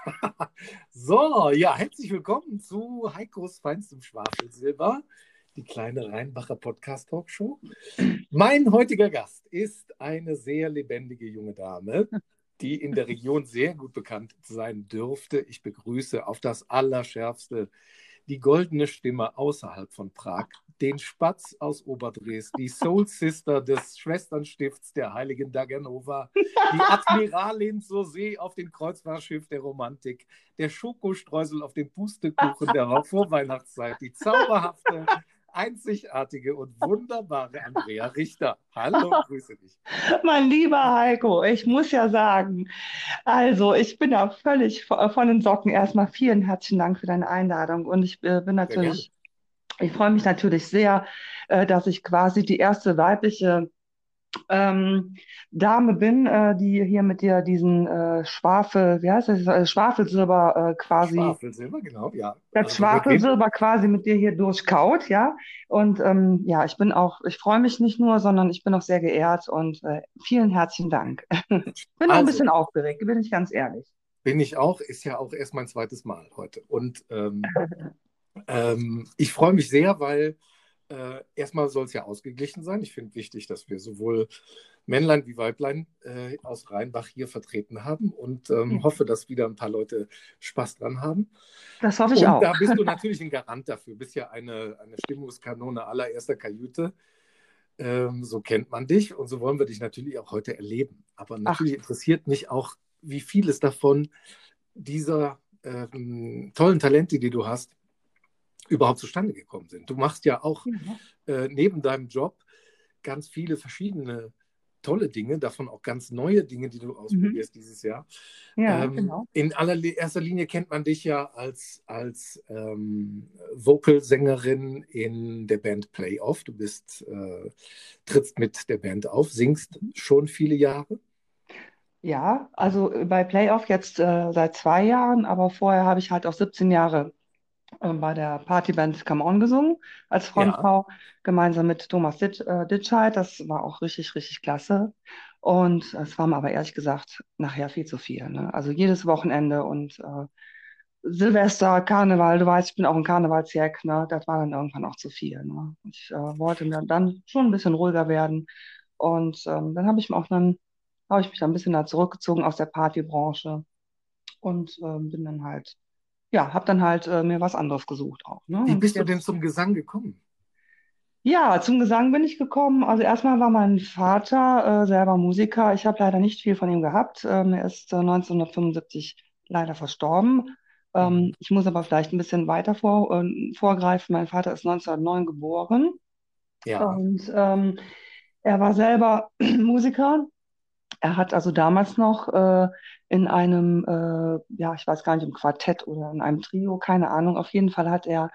so, ja, herzlich willkommen zu Heikos feinstem Schwafelsilber, die kleine Rheinbacher Podcast Talkshow. Mein heutiger Gast ist eine sehr lebendige junge Dame, die in der Region sehr gut bekannt sein dürfte. Ich begrüße auf das Allerschärfste die goldene Stimme außerhalb von Prag, den Spatz aus Oberdres, die Soul Sister des Schwesternstifts der heiligen Daganova, die Admiralin zur See auf dem Kreuzfahrtschiff der Romantik, der Schokostreusel auf dem Pustekuchen der Vorweihnachtszeit, die zauberhafte einzigartige und wunderbare Andrea Richter. Hallo, grüße dich. Mein lieber Heiko, ich muss ja sagen, also ich bin da völlig von den Socken. Erstmal vielen herzlichen Dank für deine Einladung und ich äh, bin natürlich, ich freue mich natürlich sehr, äh, dass ich quasi die erste weibliche ähm, Dame bin, äh, die hier mit dir diesen äh, Schwafel, wie heißt das, äh, Schwafelsilber äh, quasi. Schwafelsilber, genau, ja. Das also, Schwafelsilber quasi mit dir hier durchkaut, ja. Und ähm, ja, ich bin auch, ich freue mich nicht nur, sondern ich bin auch sehr geehrt und äh, vielen herzlichen Dank. bin also, auch ein bisschen aufgeregt, bin ich ganz ehrlich. Bin ich auch, ist ja auch erst mein zweites Mal heute. Und ähm, ähm, ich freue mich sehr, weil äh, erstmal soll es ja ausgeglichen sein. Ich finde wichtig, dass wir sowohl Männlein wie Weiblein äh, aus Rheinbach hier vertreten haben und ähm, ja. hoffe, dass wieder ein paar Leute Spaß dran haben. Das hoffe ich und auch. Da bist du natürlich ein Garant dafür. Du bist ja eine, eine Stimmungskanone allererster Kajüte. Ähm, so kennt man dich und so wollen wir dich natürlich auch heute erleben. Aber natürlich Ach. interessiert mich auch, wie vieles davon dieser ähm, tollen Talente, die du hast, überhaupt zustande gekommen sind. Du machst ja auch ja. Äh, neben deinem Job ganz viele verschiedene tolle Dinge, davon auch ganz neue Dinge, die du ausprobierst mhm. dieses Jahr. Ja, ähm, genau. In allererster Linie kennt man dich ja als, als ähm, Vocalsängerin in der Band Playoff. Du bist, äh, trittst mit der Band auf, singst schon viele Jahre. Ja, also bei Playoff jetzt äh, seit zwei Jahren, aber vorher habe ich halt auch 17 Jahre äh, bei der Partyband Come On gesungen als Frontfrau, ja. gemeinsam mit Thomas Ditsch, äh, Ditscheid. Das war auch richtig, richtig klasse. Und es war mir aber ehrlich gesagt nachher viel zu viel. Ne? Also jedes Wochenende und äh, Silvester, Karneval, du weißt, ich bin auch ein Karnevalsjack, ne? das war dann irgendwann auch zu viel. Ne? Ich äh, wollte mir dann schon ein bisschen ruhiger werden. Und ähm, dann habe ich mich auch dann, habe ich mich dann ein bisschen da zurückgezogen aus der Partybranche und ähm, bin dann halt ja, habe dann halt äh, mir was anderes gesucht auch. Ne? Wie bist du denn zum Gesang gekommen? Ja, zum Gesang bin ich gekommen. Also erstmal war mein Vater äh, selber Musiker. Ich habe leider nicht viel von ihm gehabt. Ähm, er ist äh, 1975 leider verstorben. Ähm, mhm. ich muss aber vielleicht ein bisschen weiter vor, äh, vorgreifen. Mein Vater ist 1909 geboren. Ja. Und ähm, er war selber Musiker er hat also damals noch äh, in einem, äh, ja, ich weiß gar nicht, im Quartett oder in einem Trio, keine Ahnung, auf jeden Fall hat er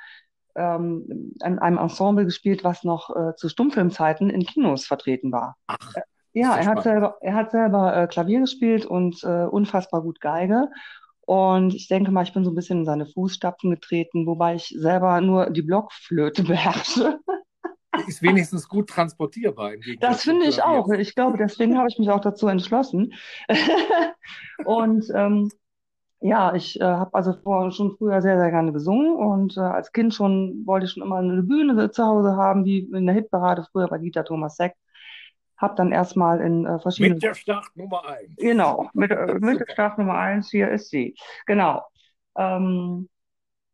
ähm, in einem Ensemble gespielt, was noch äh, zu Stummfilmzeiten in Kinos vertreten war. Ach, äh, ja, er hat, selber, er hat selber äh, Klavier gespielt und äh, unfassbar gut Geige. Und ich denke mal, ich bin so ein bisschen in seine Fußstapfen getreten, wobei ich selber nur die Blockflöte beherrsche ist wenigstens gut transportierbar. das finde ich auch. Ich glaube, deswegen habe ich mich auch dazu entschlossen. und ähm, ja, ich äh, habe also vor, schon früher sehr, sehr gerne gesungen und äh, als Kind schon wollte ich schon immer eine Bühne zu Hause haben, wie in der Hitparade früher bei Dieter Thomas Seck. Habe dann erstmal in äh, verschiedenen. Mit der Start Nummer 1. Genau, mit, äh, mit der Start Nummer 1, hier ist sie. Genau. Ähm,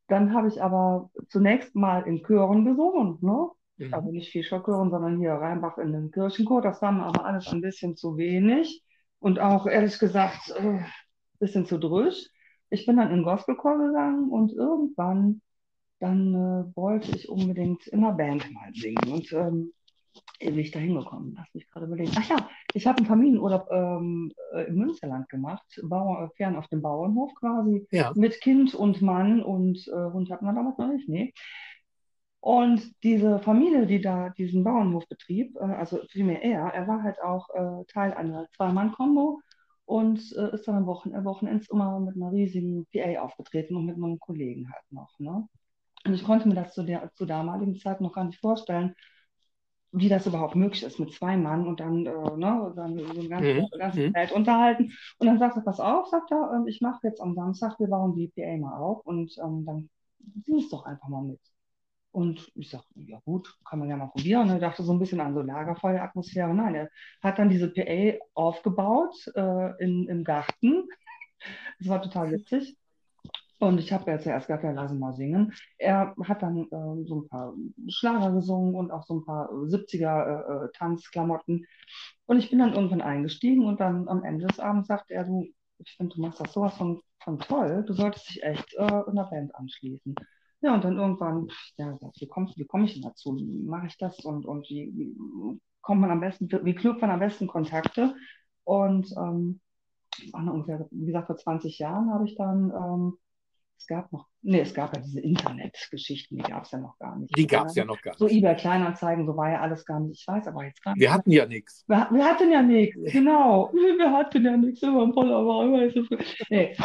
dann habe ich aber zunächst mal in Chören gesungen. Ne? Mhm. Also nicht viel Schockhören, sondern hier Rheinbach in den Kirchenchor. Das war mir aber alles ein bisschen zu wenig und auch ehrlich gesagt ein äh, bisschen zu drüsch. Ich bin dann in den Gospelchor gegangen und irgendwann dann äh, wollte ich unbedingt in einer Band mal singen. Und ähm, wie bin ich da hingekommen? Lass mich gerade überlegen. Ach ja, ich habe einen Familienurlaub ähm, äh, im Münsterland gemacht, Bauer, äh, fern auf dem Bauernhof quasi, ja. mit Kind und Mann und äh, Hund hatten wir damals noch nicht, nee. Und diese Familie, die da diesen Bauernhof betrieb, äh, also vielmehr er, er war halt auch äh, Teil einer Zwei-Mann-Kombo und äh, ist dann am Wochen Wochenends immer mit einer riesigen PA aufgetreten und mit meinen Kollegen halt noch. Ne? Und ich konnte mir das zu der zu damaligen Zeit noch gar nicht vorstellen, wie das überhaupt möglich ist mit zwei Mann und dann, äh, ne, dann so ein ganzes, Mhm. ganzes Mhm. Feld unterhalten. Und dann sagt er, pass auf, sagt er, ähm, ich mache jetzt am Samstag, wir bauen die PA mal auf und ähm, dann singst doch einfach mal mit. Und ich sage, ja gut, kann man ja mal probieren. Und er dachte so ein bisschen an so Lagerfeueratmosphäre. Nein, er hat dann diese PA aufgebaut äh, in, im Garten. Das war total witzig. Und ich habe ja zuerst gesagt, ja, lass ihn mal singen. Er hat dann äh, so ein paar Schlager gesungen und auch so ein paar 70er äh, äh, Tanzklamotten. Und ich bin dann irgendwann eingestiegen und dann am Ende des Abends sagte er, du, ich finde, du machst das sowas von, von toll, du solltest dich echt äh, in der Band anschließen. Ja, und dann irgendwann, ja, wie komme wie komm ich denn dazu? Wie mache ich das? Und, und wie, wie kommt man am besten, wie knüpft man am besten Kontakte? Und ähm, ungefähr, wie gesagt, vor 20 Jahren habe ich dann, ähm, es gab noch, nee, es gab ja diese Internetgeschichten, die gab es ja noch gar nicht. Die gab es ja noch gar So nicht. eBay Kleinanzeigen, so war ja alles gar nicht. Ich weiß aber jetzt gar nicht. Wir hatten ja nichts. Wir, wir hatten ja nichts, genau. Wir hatten ja nichts, immer ein war immer so. Nee,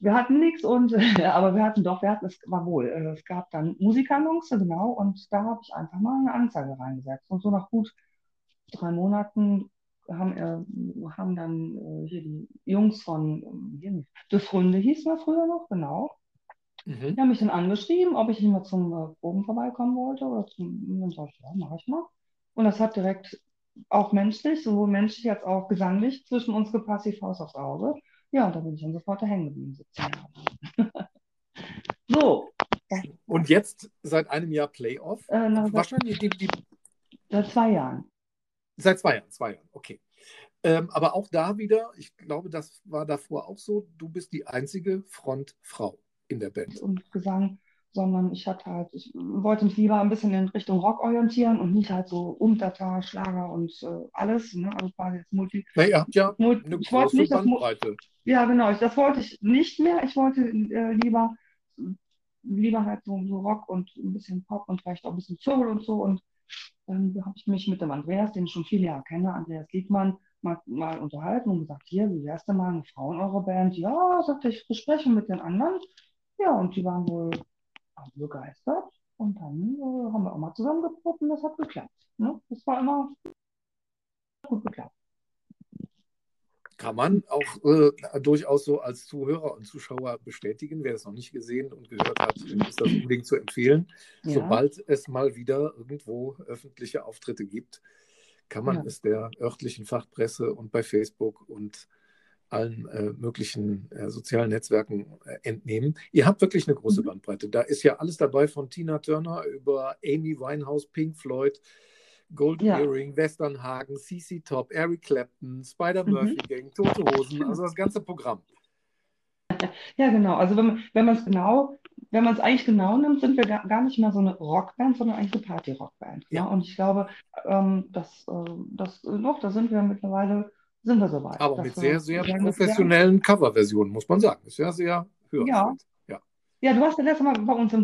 wir hatten nichts und aber wir hatten doch, wir hatten, es war wohl, äh, es gab dann Musikannonce, genau, und da habe ich einfach mal eine Anzeige reingesetzt. Und so nach gut drei Monaten haben, äh, haben dann äh, hier die Jungs von nicht, De Fründe hießen wir früher noch, genau. Mhm. Die haben mich dann angeschrieben, ob ich nicht mal zum äh, Proben vorbeikommen wollte. Oder zum, und dann sag ich, ja, mache ich mal. Und das hat direkt auch menschlich, sowohl menschlich als auch gesanglich zwischen uns gepasst, wie Faust aufs Auge. Ja, und da bin ich dann sofort da hängen geblieben, 17 Jahre. so, Und jetzt seit einem Jahr Playoff. äh, na, seit, Wahrscheinlich die, die, seit zwei Jahren. seit zwei Jahren, zwei Jahren, okay. Ähm, aber auch da wieder, ich glaube, das war davor auch so, du bist die einzige Frontfrau in der Band. und Gesang, sondern ich hatte halt, ich wollte mich lieber ein bisschen in Richtung Rock orientieren und nicht halt so Umtata, Schlager und äh, alles, ne? Also quasi jetzt Multi. Na, ihr habt ja Mul- eine ich wollte nicht Bandbreite. Ja, genau, ich, das wollte ich nicht mehr. Ich wollte äh, lieber, lieber halt so, so Rock und ein bisschen Pop und vielleicht auch ein bisschen Soul und so. Und dann habe ich mich mit dem Andreas, den ich schon viele Jahre kenne, Andreas Liedmann, mal, mal unterhalten und gesagt, hier, wie wär's denn mal eine Frau in eurer Band? Ja, sagte ich, besprechen mit den anderen. Ja, und die waren wohl begeistert. Und dann äh, haben wir auch mal zusammengeprobt und das hat geklappt. Ne? Das war immer gut geklappt. Kann man auch äh, durchaus so als Zuhörer und Zuschauer bestätigen. Wer das noch nicht gesehen und gehört hat, ist das unbedingt zu empfehlen. Ja. Sobald es mal wieder irgendwo öffentliche Auftritte gibt, kann man Ja. es der örtlichen Fachpresse und bei Facebook und allen äh, möglichen äh, sozialen Netzwerken äh, entnehmen. Ihr habt wirklich eine große Mhm. Bandbreite. Da ist ja alles dabei von Tina Turner über Amy Winehouse, Pink Floyd, Gold Ja. Earring, Westernhagen, CC Top, Eric Clapton, Spider Mhm. Murphy Gang, Tote Hosen, also das ganze Programm. Ja, genau. Also wenn man wenn man es genau, wenn man es eigentlich genau nimmt, sind wir gar, gar nicht mehr so eine Rockband, sondern eigentlich eine Party-Rockband. Ne? Ja. Und ich glaube, ähm, das, äh, das äh, doch, da sind wir mittlerweile, sind wir soweit. Aber mit sehr, sehr professionellen Coverversionen, muss man sagen. Ist ja sehr hörenswert. Ja. Ja, du warst ja letztes Mal bei uns im,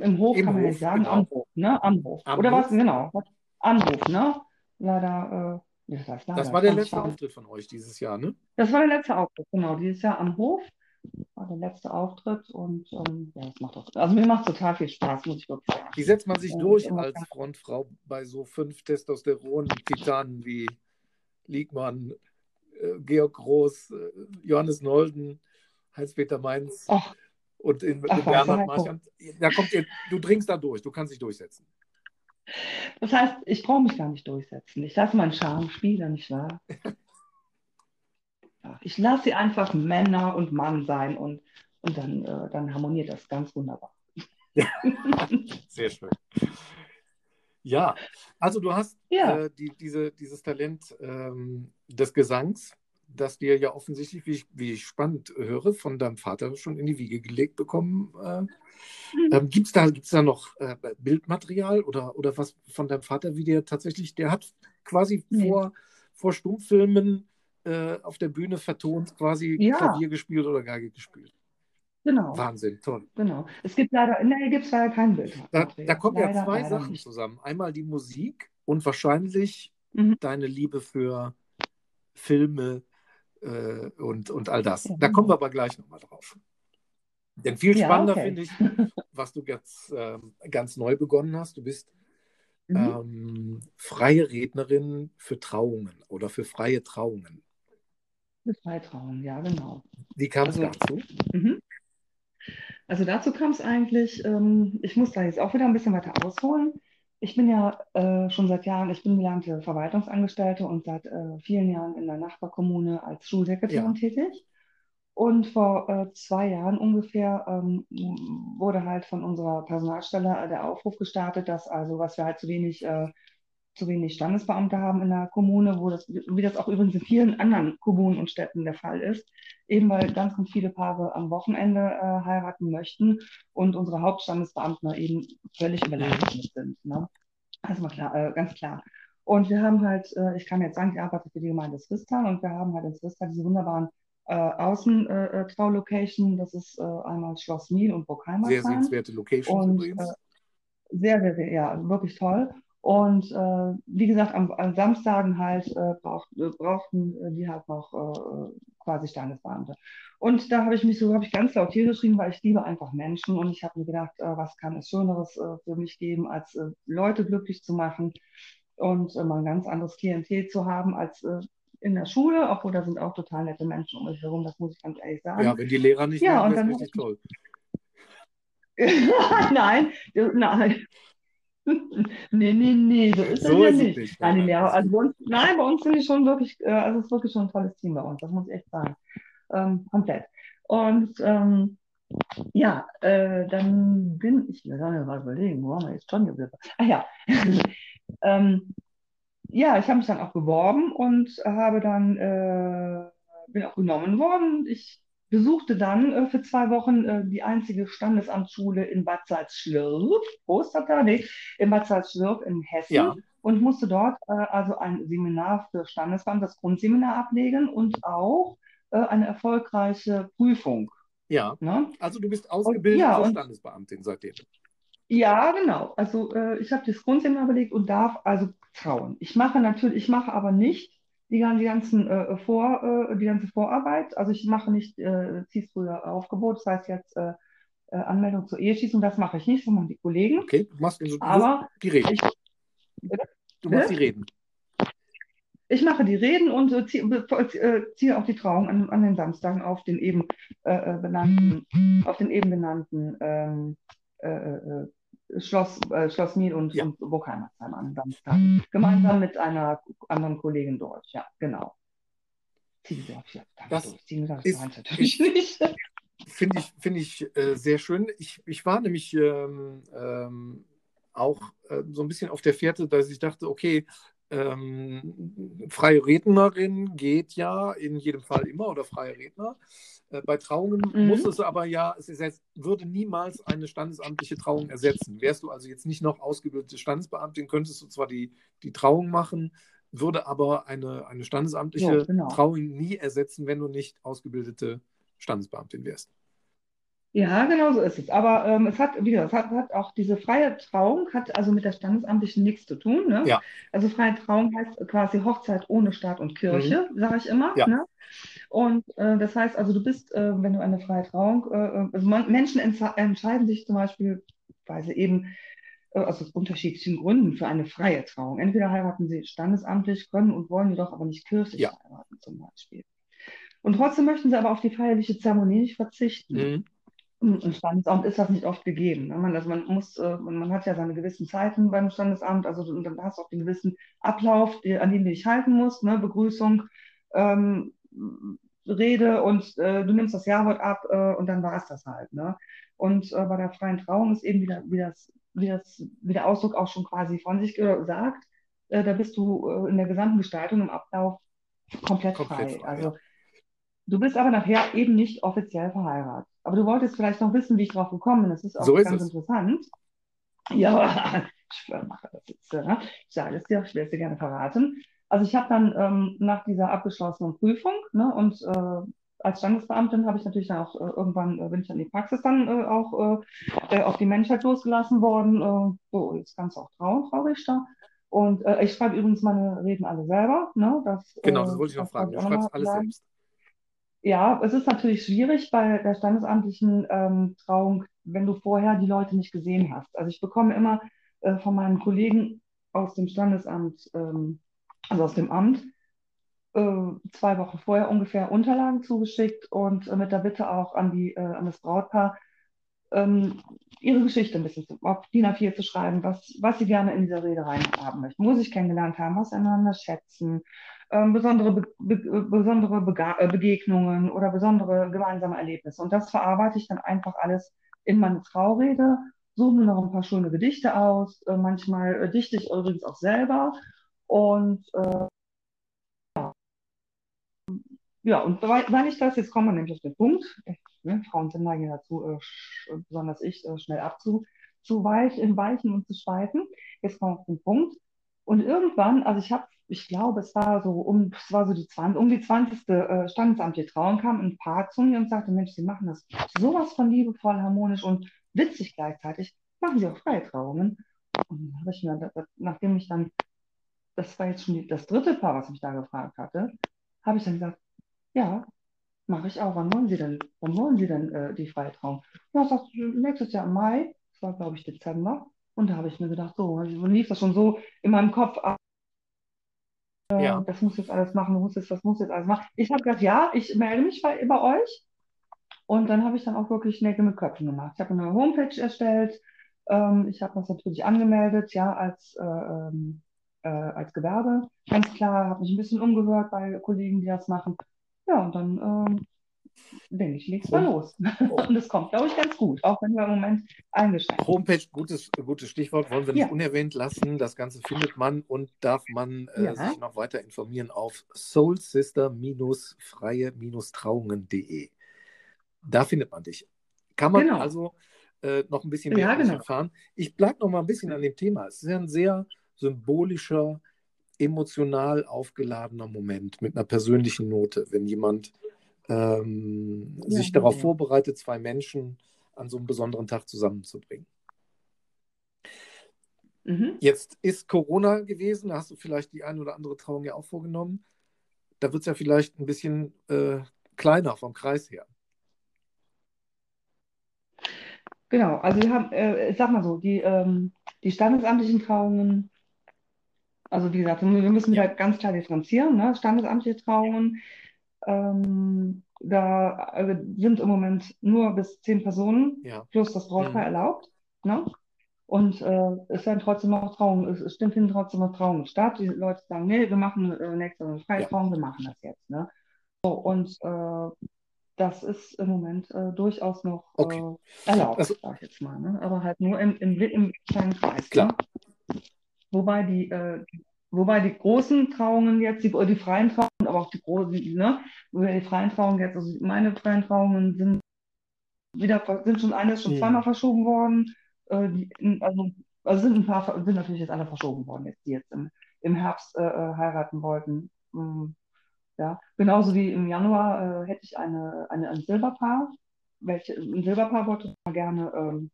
im Hof, Im kann man ja Hof, nicht sagen, genau. am Hof, ne? Am Hof. Am Oder was? Genau. Am Hof, ne? Leider, äh, ja, das heißt leider, Das war der letzte Auftritt von euch dieses Jahr, ne? Das war der letzte Auftritt, genau. Dieses Jahr am Hof war der letzte Auftritt und ähm, ja, das macht auch, also mir macht total viel Spaß, muss ich wirklich sagen. Wie setzt man sich Ja, durch als. Frontfrau bei so fünf Testosteron-Titanen wie Liegmann, Georg Groß, äh, Johannes Nolden, Heinz-Peter Mainz Ach, und in, in Bernhard. Marchand? Da kommt ihr, du dringst da durch, du kannst dich durchsetzen. das heißt, ich brauche mich gar nicht durchsetzen. Ich lasse meinen Charme spielen, nicht wahr? Ich lasse sie einfach Männer und Mann sein und, und dann, äh, dann harmoniert das ganz wunderbar. Sehr schön. Ja, also du hast Ja. äh, die, diese, dieses Talent ähm, des Gesangs, das dir ja offensichtlich, wie ich, wie ich spannend höre, von deinem Vater schon in die Wiege gelegt bekommen. Äh, ähm, Gibt es da, gibt's da noch äh, Bildmaterial oder, oder was von deinem Vater, wie der tatsächlich, der hat quasi Nee. vor, vor Stummfilmen äh, auf der Bühne vertont, quasi Ja. Klavier gespielt oder Geige gespielt. Genau, Wahnsinn, toll. genau. Es gibt leider, nee, gibt es leider kein Bild. Da, da kommen ja Leider, zwei leider Sachen nicht. zusammen. Einmal die Musik und wahrscheinlich Mhm. deine Liebe für Filme äh, und, und all das. Ja. Da kommen wir aber gleich nochmal drauf. Denn viel Ja, spannender okay. finde ich, was du jetzt ähm, ganz neu begonnen hast. Du bist mhm. ähm, freie Rednerin für Trauungen oder für freie Trauungen. Für freie Trauungen, ja, genau. Wie kam es also, dazu? Mhm. Also dazu kam es eigentlich, ähm, ich muss da jetzt auch wieder ein bisschen weiter ausholen. Ich bin ja äh, schon seit Jahren, ich bin gelernte Verwaltungsangestellte und seit äh, vielen Jahren in der Nachbarkommune als Schulsekretärin ja. tätig. Und vor äh, zwei Jahren ungefähr ähm, wurde halt von unserer Personalstelle der Aufruf gestartet, dass also, was wir halt zu wenig, äh, zu wenig Standesbeamte haben in der Kommune, wo das, wie das auch übrigens in vielen anderen Kommunen und Städten der Fall ist, eben weil ganz, ganz viele Paare am Wochenende äh, heiraten möchten und unsere Hauptstandesbeamten eben völlig überlastet sind. Ne? Das war klar, äh, ganz klar. Und wir haben halt, äh, ich kann jetzt sagen, ich arbeite für die Gemeinde Swistal und wir haben halt in Swistal diese wunderbaren äh, Außentrau-Location. Äh, das ist äh, einmal Schloss Miel und Burgheimer. Sehr sehenswerte Location und, übrigens. Äh, sehr, sehr, sehr, ja, wirklich toll. Und äh, wie gesagt, am, am Samstagen halt äh, brauch, brauchten die halt noch quasi Standesbeamte. Und da habe ich mich so, habe ich ganz laut hier geschrieben, weil ich liebe einfach Menschen und ich habe mir gedacht, was kann es Schöneres für mich geben, als Leute glücklich zu machen und mal ein ganz anderes Klientel zu haben, als in der Schule, obwohl da sind auch total nette Menschen um mich herum, das muss ich ganz ehrlich sagen. Ja, wenn die Lehrer nicht ja, wären, wäre richtig toll. nein, nein. nee, nee, nee, so ist so das ja nicht. nicht. Nein, Lehrer, also bei uns, nein, bei uns sind die schon wirklich, äh, also es ist wirklich schon ein tolles Team bei uns, das muss ich echt sagen. Ähm, komplett. Und ähm, ja, äh, dann bin ich, wir sollen ja mal überlegen, wo haben wir jetzt schon geblieben? Ah ja, ähm, ja, ich habe mich dann auch beworben und habe dann, äh, bin auch genommen worden. Ich besuchte dann äh, für zwei Wochen äh, die einzige Standesamtsschule in Bad Salzschlirf, Prost, da, nee, in Bad Salzschlirf in Hessen. Ja. Und musste dort äh, also ein Seminar für Standesamt, das Grundseminar ablegen und auch äh, eine erfolgreiche Prüfung. Ja, ne? also du bist ausgebildet ja, Standesbeamtin seitdem. Ja, genau. Also äh, ich habe das Grundseminar belegt und darf also trauen. Ich mache natürlich, ich mache aber nicht die, die ganzen äh, Vor, äh, die ganze Vorarbeit. Also ich mache nicht äh, früher Aufgebot, das heißt jetzt äh, äh, Anmeldung zur Eheschießung, das mache ich nicht, das machen die Kollegen. Okay, du machst also, aber die Reden. Ich, du machst die Reden. Ich mache die Reden und äh, ziehe, äh, ziehe auch die Trauung an, an, den Samstagen auf den eben äh, benannten, auf den eben benannten ähm, Schloss, äh, Schloss Miel und, ja. und Burgheimersheim an Samstag. Gemeinsam mit einer anderen Kollegin dort, ja, genau. Auf, ja, das Ziehen das ist, natürlich nicht. Finde ich, find ich äh, sehr schön. Ich, ich war nämlich ähm, ähm, auch äh, so ein bisschen auf der Fährte, dass ich dachte, okay, ähm, freie Rednerin geht ja in jedem Fall immer oder freie Redner. Äh, bei Trauungen mhm. muss es aber ja, es ist, würde niemals eine standesamtliche Trauung ersetzen. Wärst du also jetzt nicht noch ausgebildete Standesbeamtin, könntest du zwar die, die Trauung machen, würde aber eine, eine standesamtliche ja, genau. Trauung nie ersetzen, wenn du nicht ausgebildete Standesbeamtin wärst. Ja, genau so ist es. Aber ähm, es hat, wie gesagt, es hat, hat, auch diese freie Trauung, hat also mit der Standesamtlichen nichts zu tun. Ne? Ja. Also freie Trauung heißt quasi Hochzeit ohne Staat und Kirche, mhm. sage ich immer. Ja. Ne? Und äh, das heißt also, du bist, äh, wenn du eine freie Trauung, äh, äh also man, Menschen entscheiden sich zum Beispiel, weil sie eben äh, aus unterschiedlichen Gründen für eine freie Trauung. Entweder heiraten sie standesamtlich, können und wollen jedoch aber nicht kirchlich ja. heiraten zum Beispiel. Und trotzdem möchten sie aber auf die feierliche Zeremonie nicht verzichten. Mhm. Im Standesamt ist das nicht oft gegeben. Ne? Man, also man, muss, äh, man hat ja seine gewissen Zeiten beim Standesamt, also und dann hast du auch den gewissen Ablauf, an den du dich halten musst, ne? Begrüßung, ähm, Rede und äh, du nimmst das Jawort ab äh, und dann war es das halt. Ne? Und äh, bei der freien Trauung ist eben wieder, wie, das, wie, das, wie der Ausdruck auch schon quasi von sich sagt, äh, da bist du äh, in der gesamten Gestaltung im Ablauf komplett, komplett frei. frei. Also du bist aber nachher eben nicht offiziell verheiratet. Aber du wolltest vielleicht noch wissen, wie ich drauf gekommen bin. Das ist auch so ganz ist interessant. Ja, ich mache das jetzt. Ne? Ich sage es dir, ich will es dir gerne verraten. Also ich habe dann ähm, nach dieser abgeschlossenen Prüfung ne, und äh, als Standesbeamtin habe ich natürlich dann auch äh, irgendwann äh, bin ich dann in die Praxis dann äh, auch äh, äh, auf die Menschheit losgelassen worden. so, jetzt kannst du auch trauen, Frau Richter. Und ich schreibe übrigens meine Reden alle selber. Ne? Das, genau, das wollte ich noch fragen. Du schreibst alles selbst. Ja, es ist natürlich schwierig bei der standesamtlichen ähm, Trauung, wenn du vorher die Leute nicht gesehen hast. Also ich bekomme immer äh, von meinen Kollegen aus dem Standesamt, ähm, also aus dem Amt, äh, zwei Wochen vorher ungefähr Unterlagen zugeschickt und äh, mit der Bitte auch an, die, äh, an das Brautpaar, ähm, ihre Geschichte ein bisschen zu, auf DIN A4 zu schreiben, was, was sie gerne in dieser Rede reinhaben möchten, wo sie sich kennengelernt haben, was einander schätzen, ähm, besondere, Be Be besondere Bega äh, Begegnungen oder besondere gemeinsame Erlebnisse. Und das verarbeite ich dann einfach alles in meine Traurede, suche mir noch ein paar schöne Gedichte aus, äh, manchmal äh, dichte ich übrigens auch selber und äh, ja, und weil ich das, jetzt kommen wir nämlich auf den Punkt, ne, Frauen sind neigen dazu, äh, besonders ich, äh, schnell abzuweichen weichen und zu schweifen. Jetzt kommen wir auf den Punkt. Und irgendwann, also ich habe, ich glaube, es war so um, es war so die 20, um die 20. Äh, Trauung, kam ein Paar zu mir und sagte, Mensch, Sie machen das sowas von liebevoll, harmonisch und witzig gleichzeitig. Machen Sie auch freie Trauungen? Und dann habe ich mir, nachdem ich dann, das war jetzt schon die, das dritte Paar, was mich da gefragt hatte, habe ich dann gesagt, ja, mache ich auch. Wann wollen Sie denn, wann wollen Sie denn äh, die Freitrauung? Ja, sagst du, nächstes Jahr im Mai, das war, glaube ich, Dezember. Und da habe ich mir gedacht, so, lief das schon so in meinem Kopf ab. Äh, ja. Das muss jetzt alles machen, muss jetzt, das muss jetzt alles machen. Ich habe gesagt, ja, ich melde mich bei, bei euch. Und dann habe ich dann auch wirklich Nägel mit Köpfen gemacht. Ich habe eine Homepage erstellt. Ähm, ich habe das natürlich angemeldet, ja, als, äh, ähm, äh, als Gewerbe. Ganz klar, habe mich ein bisschen umgehört bei Kollegen, die das machen. Ja, und dann denke ich, leg's mal los. Und es kommt, glaube ich, ganz gut, auch wenn wir im Moment eingeschränkt sind. Homepage, gutes, gutes Stichwort, wollen wir nicht ja. unerwähnt lassen. Das Ganze findet man und darf man äh, ja. sich noch weiter informieren auf soulsister-freie-trauungen.de. Da findet man dich. Kann man genau. also äh, noch ein bisschen mehr ja, genau. erfahren. Ich bleibe noch mal ein bisschen an dem Thema. Es ist ja ein sehr symbolischer, emotional aufgeladener Moment mit einer persönlichen Note, wenn jemand ähm, ja, sich darauf ja. vorbereitet, zwei Menschen an so einem besonderen Tag zusammenzubringen. Mhm. Jetzt ist Corona gewesen, da hast du vielleicht die eine oder andere Trauung ja auch vorgenommen. Da wird es ja vielleicht ein bisschen äh, kleiner vom Kreis her. Genau, also wir haben, äh, ich sag mal so, die, ähm, die standesamtlichen Trauungen also wie gesagt, wir müssen ja. halt ganz klar differenzieren. Ne? Standesamtliche Trauungen, ähm, da äh, sind im Moment nur bis zehn Personen ja. plus das Brautpaar mhm. erlaubt. Ne? Und äh, es werden trotzdem noch Trauungen, es, es stimmt, finden trotzdem noch Trauungen statt. Die Leute sagen, nee, wir machen äh, nächste Freitrauung, ja. wir machen das jetzt. Ne? So, und äh, das ist im Moment äh, durchaus noch okay. äh, erlaubt, also, sag ich jetzt mal. Ne? Aber halt nur im, im, im kleinen Kreis. Ne? Klar. Ne? Wobei die, äh, wobei die großen Trauungen jetzt, die, die freien Trauungen, aber auch die großen, ne, die freien Trauungen jetzt, also meine freien Trauungen sind wieder, sind schon eine ist schon ja. zweimal verschoben worden. Äh, die, also, also sind ein paar, sind natürlich jetzt alle verschoben worden, jetzt, die jetzt im, im Herbst äh, äh heiraten wollten. Mhm. Ja, genauso wie im Januar äh, hätte ich eine, eine, ein Silberpaar, welche, ein Silberpaar wollte gerne ähm,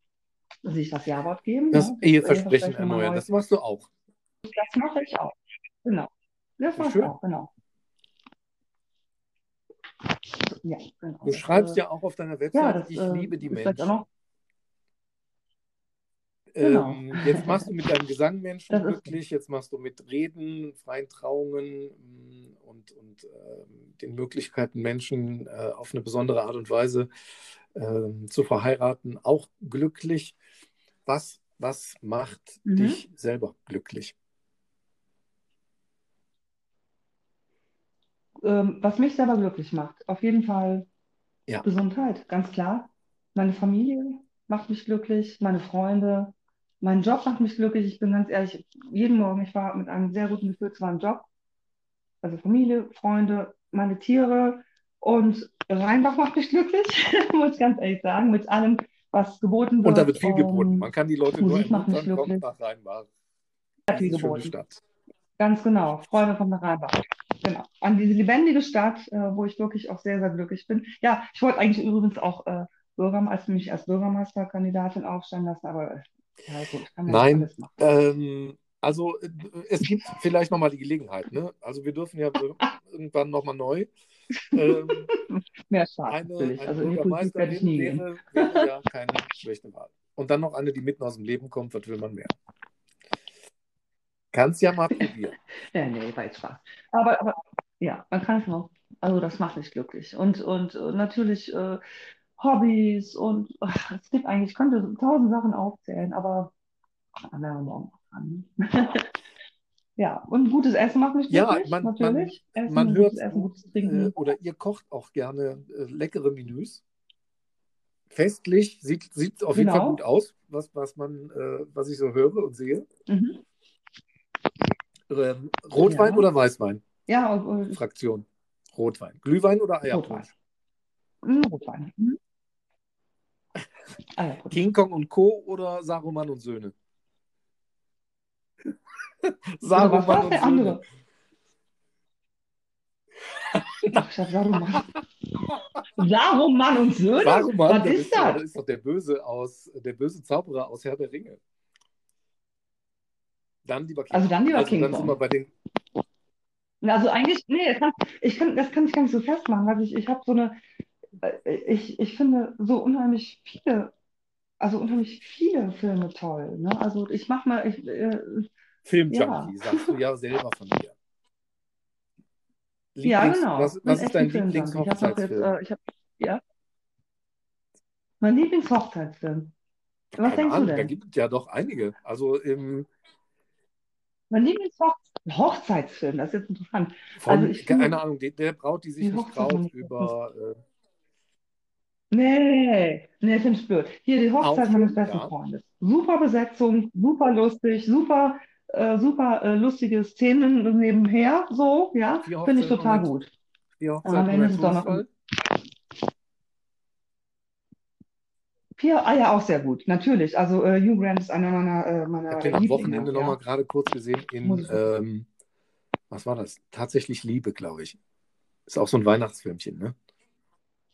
sich das Jawort geben. Das ja? Eheversprechen erneuern, das machst du auch. Das mache ich auch. Genau. Das mache ich auch, genau. Ja, genau. Du schreibst ja auch auf deiner Website, ja, das, ich äh, liebe die Menschen. Genau. Ähm, jetzt machst du mit deinem Gesang Menschen das glücklich, jetzt machst du mit Reden, freien Trauungen mm, und, und äh, den Möglichkeiten, Menschen äh, auf eine besondere Art und Weise äh, zu verheiraten, auch glücklich. Was, was macht mhm. dich selber glücklich? Ähm, was mich selber glücklich macht, auf jeden Fall ja. Gesundheit, ganz klar. Meine Familie macht mich glücklich, meine Freunde, mein Job macht mich glücklich. Ich bin ganz ehrlich, jeden Morgen, ich war mit einem sehr guten Gefühl zu meinem Job. Also Familie, Freunde, meine Tiere und Rheinbach macht mich glücklich, muss ich ganz ehrlich sagen, mit allem, was geboten wird. Und da wird viel geboten. Man kann die Leute Musik nur macht mich glücklich. nach Rheinbach. Viel geboten. Stadt. Ganz genau. Freunde kommen nach Rheinbach. Genau. An diese lebendige Stadt, äh, wo ich wirklich auch sehr, sehr glücklich bin. Ja, ich wollte eigentlich übrigens auch äh, Bürgermeister, mich als Bürgermeisterkandidatin aufstellen lassen, aber äh, ja, gut, kann Nein, ähm, also äh, es gibt vielleicht nochmal die Gelegenheit. Ne? Also wir dürfen ja irgendwann nochmal neu. Ähm, Mehr Spaß, eine, eine also Bürgermeisterin wäre, wäre ja keine schlechte Wahl. Und dann noch eine, die mitten aus dem Leben kommt, was will man mehr? Kannst ja mal probieren. ja, nee, war jetzt Spaß. Aber, aber ja, man kann es noch. Also das macht mich glücklich. Und, und äh, natürlich äh, Hobbys und ach, es gibt eigentlich, ich könnte tausend Sachen aufzählen, aber werden wir morgen dran. ja, und gutes Essen macht mich Ja, glücklich, man, man, natürlich. Essen, man gutes hört, Essen, gutes äh, Trinken. oder ihr kocht auch gerne äh, leckere Menüs. Festlich sieht, sieht auf jeden Fall Genau. gut aus, was, was, man, äh, was ich so höre und sehe. Mhm. Rotwein Ja. oder Weißwein? Ja, und, Fraktion. Rotwein. Glühwein oder Rotwein. Eierpunsch? Rotwein. Mhm. Ja, gut. King Kong und Co. oder Saruman und Söhne? Saruman und Söhne. andere? Ach, ich hab Saruman. Saruman und Söhne? Saruman, Was das ist das? das ist doch der böse aus, der böse Zauberer aus Herr der Ringe. Dann lieber King Also dann lieber also King dann Kong. sind wir bei den. Also eigentlich, nee, das kann, ich kann, das kann ich gar nicht so festmachen. Also ich, ich habe so eine, äh, ich, ich finde so unheimlich viele, also unheimlich viele Filme toll. Ne? Also ich mach mal, ich, äh, Filmjunkie, Ja. sagst du ja selber von dir. ja Lieblings- genau. Was, was ist dein Lieblingshochzeitsfilm? äh, habe, ja, mein Lieblingshochzeitsfilm. Was Keine denkst du Ahnung, da denn? gibt es ja doch einige. Also im, Mein Lieblingshochzeitsfilm, das ist jetzt interessant. von, Also ich keine Ahnung, der, der Braut, die sich Die nicht traut, über. Äh, Nee, nee, finde ich blöd. Hier die Hochzeit Auch meines besten ja. Freundes. Super Besetzung, super lustig, super, äh, super äh, lustige Szenen nebenher, so, ja, finde ich total mit- gut. die am Hochzeit Ende oder ist es doch noch Vier, ah ja, auch sehr gut, natürlich. Also äh, Hugh Grant ist einer meiner, äh, Ich habe den am Wochenende ja. nochmal gerade kurz gesehen in, ähm, was war das? Tatsächlich Liebe, glaube ich. Ist auch so ein Weihnachtsfilmchen, ne?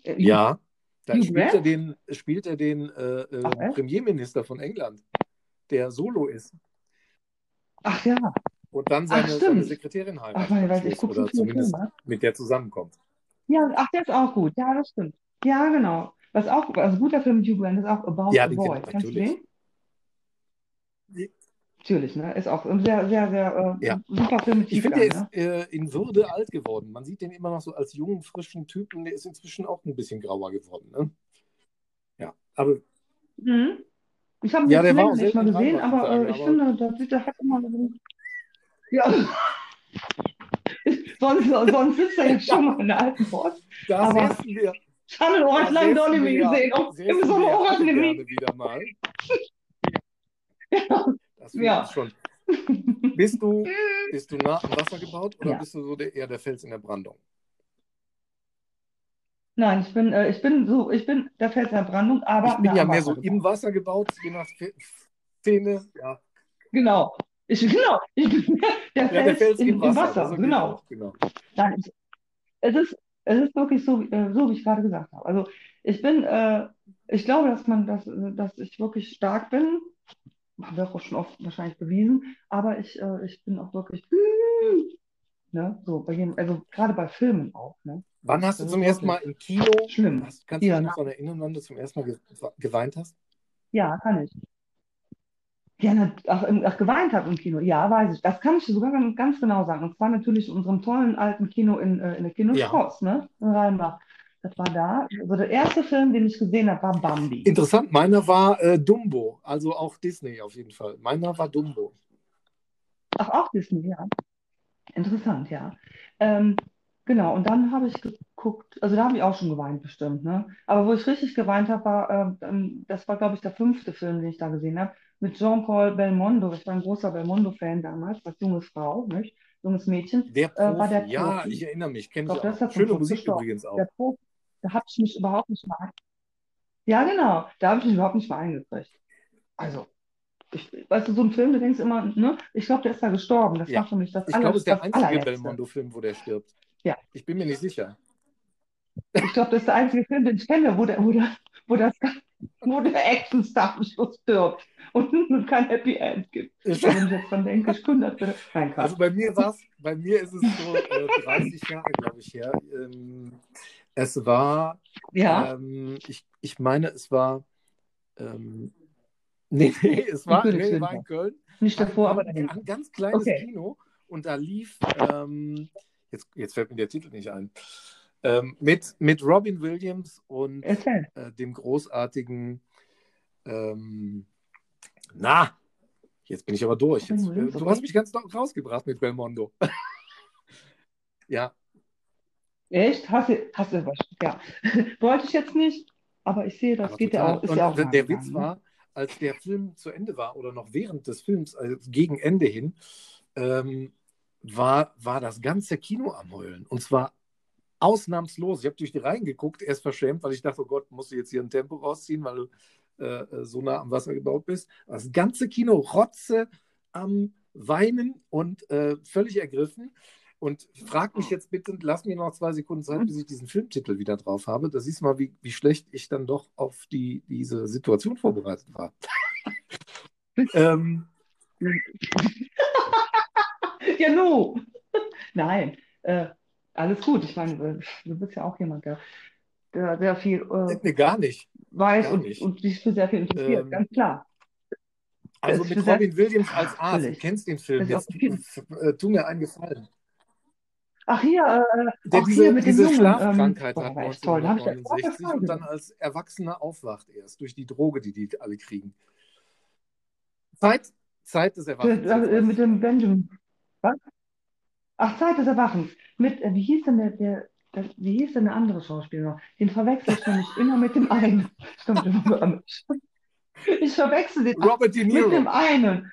Äh, Ja, da Hugh spielt er den, spielt er den äh, äh, Ach? Premierminister von England, der Solo ist Ach ja, und dann Ach, seine, stimmt. seine Sekretärin heiratet ach Gott, ich gucke so viele zumindest Filme. mit der zusammenkommt. Ja, ach, der ist auch gut. Ja, das stimmt. Ja, genau. Was auch, also guter Film mit Hugh Grant ist auch About Ja, a Boy. Kennst du den? Natürlich, ne? Ist auch ein sehr, sehr, sehr äh, Ja. super Film mit Ich finde, der Tiefgang, ist ne? äh, in Würde alt geworden. Man sieht den immer noch so als jungen, frischen Typen. Der ist inzwischen auch ein bisschen grauer geworden. Ne? Ja, aber Mhm. Ich habe ihn Ja, jetzt nicht mal gesehen, aber sagen, äh, ich aber- finde, der, der hat immer so. Ja. sonst, sonst sitzt er ja schon mal in der alten Post. da Aber- säßen wir. Schade, oh, da ich lange doch nicht mehr gesehen. Säßen im Sommer auch nicht mehr. wieder mal. Ja. Das Ja. ich schon. Bist du, bist du nah am Wasser gebaut oder Ja. bist du so der, eher der Fels in der Brandung? Nein, ich bin, äh, ich bin so, ich bin der Fels der Brandung, aber Ich bin ja mehr so gebaut. im Wasser gebaut, je nach Szene. Ja, Genau. Ich, genau, ich bin der ja der Fels im, im Wasser. Wasser, so geht genau. auch, genau. Nein, es, es ist, es ist wirklich so, äh, so wie ich gerade gesagt habe. Also ich bin, äh, ich glaube, dass man, dass, dass ich wirklich stark bin. Haben wir auch schon oft wahrscheinlich bewiesen, aber ich, äh, ich bin auch wirklich, ne, so bei jedem, also gerade bei Filmen auch, ne? Wann hast du zum ersten Mal im Kino, schlimm. hast, kannst du Ja, dich daran erinnern, wann du zum ersten Mal ge geweint hast? Ja, kann ich. Ja, ach, ach, geweint habe im Kino. Ja, weiß ich. Das kann ich dir sogar ganz, genau sagen. Und zwar natürlich in unserem tollen alten Kino in, äh, in der Kino Ja. Ne? In Rheinbach. Das war da. Also der erste Film, den ich gesehen habe, war Bambi. Interessant, meiner war äh, Dumbo, also auch Disney auf jeden Fall. Meiner war Dumbo. Ach, auch Disney, ja. Interessant, ja. Ähm, genau, und dann habe ich geguckt, also da habe ich auch schon geweint bestimmt, ne? Aber wo ich richtig geweint habe, war, ähm, das war, glaube ich, der fünfte Film, den ich da gesehen habe, mit Jean-Paul Belmondo. Ich war ein großer Belmondo-Fan damals, als junge Frau, nicht? Junges Mädchen. Der Äh, war Profi, der ja, Profi. ich erinnere mich, kenne Ich ja auch. Schöne Musik gestorben. übrigens auch. Der Profi, da habe ich mich überhaupt nicht mal. Ja, genau, da habe ich mich überhaupt nicht mal eingekriegt. Also, ich, weißt du, so ein Film, du denkst immer, ne? Ich glaube, der ist da gestorben. Das Ja. war für mich das Ich glaube, es ist der einzige. Belmondo-Film, wo der stirbt. Ja. Ich bin mir nicht sicher. Ich glaube, das ist der einzige Film, den ich kenne, wo der, wo der, wo das, wo der Actionstar am Schluss stirbt und es kein Happy End gibt. Ist Wenn ich jetzt dran denke, ich Quatsch. Also bei mir war's, bei mir ist es so äh, 30 Jahre, glaube ich, her. Ähm, es war, ja, ähm, ich, ich meine, es war ähm, Nee, nee, es war, nee, war in Köln. Nicht davor, aber dahin. Ein ganz kleines okay. Kino und da lief, ähm, jetzt, jetzt fällt mir der Titel nicht ein, ähm, mit, mit Robin Williams und äh, dem großartigen, ähm, na, jetzt bin ich aber durch. Jetzt, äh, du hast mich ganz rausgebracht mit Belmondo. ja. Echt? Hast du, hast du was? Ja. Wollte ich jetzt nicht, aber ich sehe, das aber geht ja auch. Ist und ja auch der Witz ne? war, als der Film zu Ende war oder noch während des Films, also gegen Ende hin, ähm, war, war das ganze Kino am Heulen. Und zwar ausnahmslos. Ich habe durch die Reihen geguckt, erst verschämt, weil ich dachte, oh Gott, musst du jetzt hier ein Tempo rausziehen, weil du äh, so nah am Wasser gebaut bist. Das ganze Kino rotze am Weinen und äh, völlig ergriffen. Und frag mich jetzt bitte, lass mir noch zwei Sekunden Zeit, bis ich diesen Filmtitel wieder drauf habe. Da siehst du mal, wie, wie schlecht ich dann doch auf die, diese Situation vorbereitet war. ähm, ja, no. Nein, äh, alles gut. Ich meine, du bist ja auch jemand, der, der sehr viel äh, nee, gar nicht. weiß gar und, nicht. und sich für sehr viel interessiert, ähm, ganz klar. Also mit Robin Williams als Arzt, du kennst den Film, jetzt äh, tu mir einen Gefallen. Ach hier, äh, der diese, hier mit diese dem Schlafkrankheit ähm, hat boah, toll. 1969 und dann als Erwachsener aufwacht erst durch die Droge, die die alle kriegen. Zeit, Zeit des Erwachens. Äh, mit dem Benjamin. Was? Ach, Zeit des Erwachens. Mit, äh, wie hieß denn der, der, der, wie hieß denn der andere Schauspieler? Den verwechsel ich nämlich immer mit dem einen. Stimmt, ich verwechsel den Robert De Niro. mit dem einen.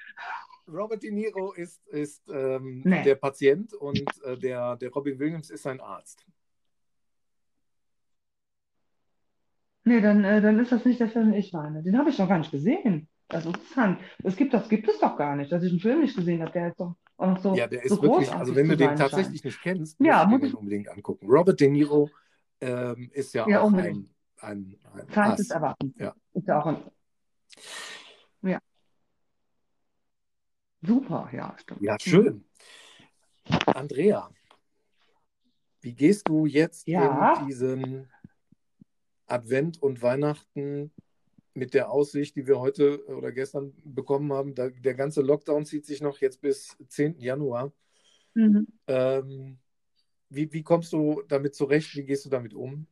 Robert De Niro ist, ist ähm, Nee. der Patient und äh, der, der Robin Williams ist sein Arzt. Nee, dann, äh, dann ist das nicht der Film, den ich meine. Den habe ich noch gar nicht gesehen. Das ist interessant. Es gibt das gibt es doch gar nicht, dass ich einen Film nicht gesehen habe, der jetzt doch auch so, Ja, der so ist wirklich, großartig also wenn du den tatsächlich scheint. nicht kennst, Ja, musst du muss dir ich. den unbedingt angucken. Robert De Niro ähm, ist ja Ja, auch unbedingt. ein, ein, ein Zeit. Erwartens. Ja. Ist ja auch ein. Ja, super, ja, stimmt. Ja, Mhm. schön. Andrea, wie gehst du jetzt in Ja, diesen Advent und Weihnachten mit der Aussicht, die wir heute oder gestern bekommen haben? Da, der ganze Lockdown zieht sich noch jetzt bis 10. Januar. mhm. Ähm, wie, wie kommst du damit zurecht? Wie gehst du damit um?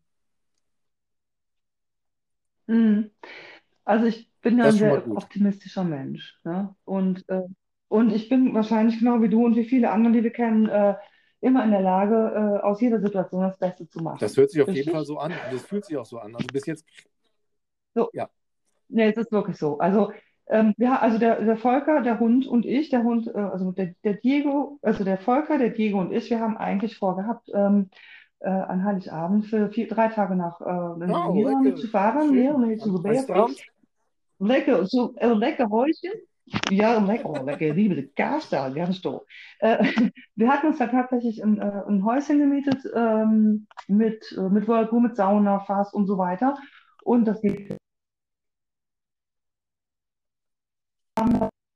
Mhm. Also ich bin ja Das ein sehr optimistischer Mensch, ne? Und, äh, und ich bin wahrscheinlich genau wie du und wie viele andere, die wir kennen, äh, immer in der Lage, äh, aus jeder Situation das Beste zu Das machen. hört sich auf jeden Fall Richtig? so an es fühlt sich auch so an. Also bis jetzt, So, ja, nee, es ist wirklich so. Also, ähm, ja, also der, der Volker, der Hund und ich, der Hund, äh, also der, der Diego, also der Volker, der Diego und ich, wir haben eigentlich vorgehabt, ähm, äh, an Heiligabend für vier, drei Tage nach äh, oh, zu fahren, schön. Nederlanden zu Am, am gebeten. Lekker, zo, een lekker Häuschen. Ja, lecker, oh, lecker, liebe Gas da, ganz toll. Äh, wir hatten uns da tatsächlich ein, äh, ein Häuschen gemietet ähm, mit, äh, mit Whirlpool, mit Sauna, Fass und so weiter. Und das geht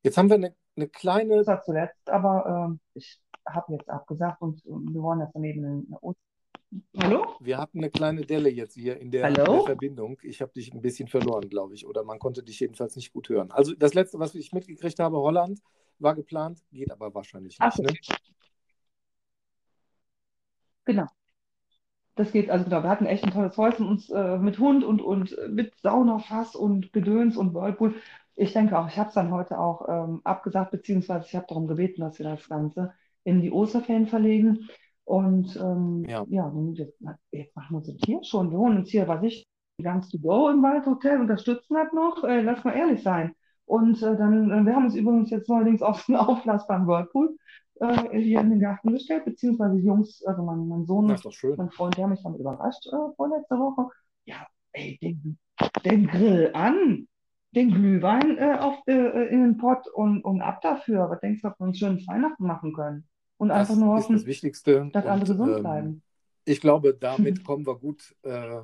Jetzt haben wir eine, eine kleine, besser zuletzt, aber ähm, ich habe jetzt abgesagt und ähm, wir wollen jetzt daneben eine Ost Hallo? wir hatten eine kleine Delle jetzt hier in der, in der? Verbindung. Ich habe dich ein bisschen verloren, glaube ich, oder man konnte dich jedenfalls nicht gut hören. Also das letzte, was ich mitgekriegt habe, Holland war geplant, geht aber wahrscheinlich Ach nicht, so, ne? genau. Das geht, also genau, wir hatten echt ein tolles Häuschen uns äh, mit Hund und, und äh, mit Saunafass und Gedöns und Whirlpool. Ich denke auch, ich habe es dann heute auch ähm, abgesagt, beziehungsweise ich habe darum gebeten, dass wir das Ganze in die Osterferien verlegen. Und ähm, Ja. ja, jetzt, jetzt machen wir uns das hier schon. Wir holen uns hier, was ich, ganz to go im Waldhotel, unterstützen das noch. Äh, lass mal ehrlich sein. Und äh, dann, äh, wir haben uns übrigens jetzt neuerdings auf einen auflassbaren Whirlpool äh, hier in den Garten gestellt, beziehungsweise die Jungs, also mein, mein Sohn und ist mein Freund, der hat mich damit überrascht äh, vorletzte Woche. Ja, ey, den, den Grill an, den Glühwein äh, auf, äh, in den Pott und, und ab dafür. Was denkst du, ob wir uns schönes Weihnachten machen können? Und einfach Das nur ist das hoffen, Wichtigste. dass alle Und gesund ähm, bleiben. ich glaube, damit kommen wir gut äh,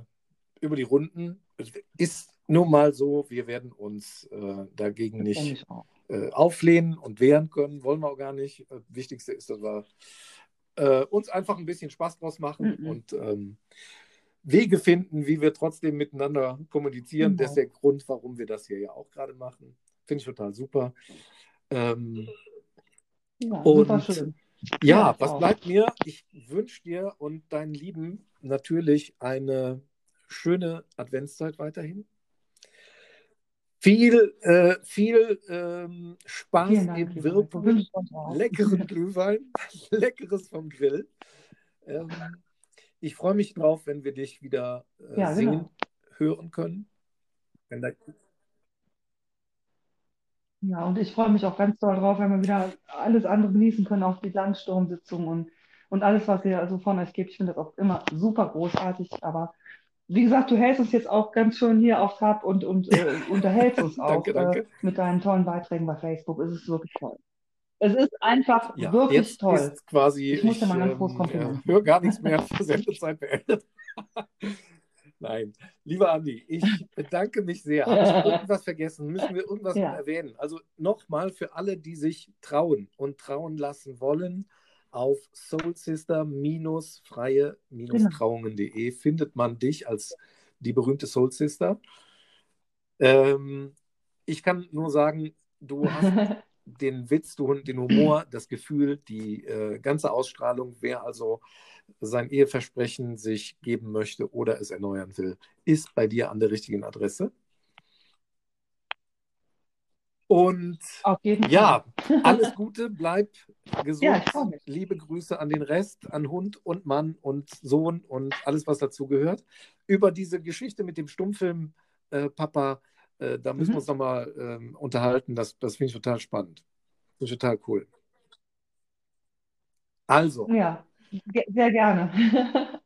über die Runden. Es ist nun mal so, wir werden uns äh, dagegen Das nicht äh, auflehnen und wehren können, wollen wir auch gar nicht. Äh, Wichtigste ist, dass wir äh, uns einfach ein bisschen Spaß draus machen Mhm. und ähm, Wege finden, wie wir trotzdem miteinander kommunizieren. Das ist Genau. der Grund, warum wir das hier ja auch gerade machen. Finde ich total super. Ähm, Ja, und super ja, Ja, was auch. bleibt mir? Ich wünsche dir und deinen Lieben natürlich eine schöne Adventszeit weiterhin. Viel, äh, viel ähm, Spaß Dank, im auch. leckeren Glühwein, leckeres vom Grill. Ähm, ich freue mich drauf, wenn wir dich wieder äh, Ja, singen, genau. hören können. Da, Ja, und ich freue mich auch ganz doll drauf, wenn wir wieder alles andere genießen können, auch die Landsturmsitzung und, und alles, was ihr also von euch gebt. Ich finde das auch immer super großartig. Aber wie gesagt, du hältst uns jetzt auch ganz schön hier auf Trab und, und äh, unterhältst uns auch danke, äh, danke. mit deinen tollen Beiträgen bei Facebook. Es ist wirklich toll. Es ist einfach Ja, wirklich toll. ist quasi, Ich muss dir mal ganz ähm, großes Kompliment äh, höre gar nichts mehr, Sendezeit beendet. Nein, lieber Andi, ich bedanke mich sehr. Habe ich irgendwas vergessen? Müssen wir irgendwas Ja. erwähnen? Also nochmal für alle, die sich trauen und trauen lassen wollen, auf soulsister-freie-trauungen.de findet man dich als die berühmte Soul Sister. Ähm, ich kann nur sagen, du hast den Witz, den Humor, das Gefühl, die äh, ganze Ausstrahlung, wer also sein Eheversprechen sich geben möchte oder es erneuern will, ist bei dir an der richtigen Adresse. Und Auf jeden Fall. ja, alles Gute, bleib gesund. Ja. Liebe Grüße an den Rest, an Hund und Mann und Sohn und alles, was dazu gehört. Über diese Geschichte mit dem Stummfilm, äh, Papa, äh, da müssen Mhm. wir uns nochmal ähm, unterhalten. Das, das finde ich total spannend. Finde ich total cool. Also, Ja, ge- sehr gerne.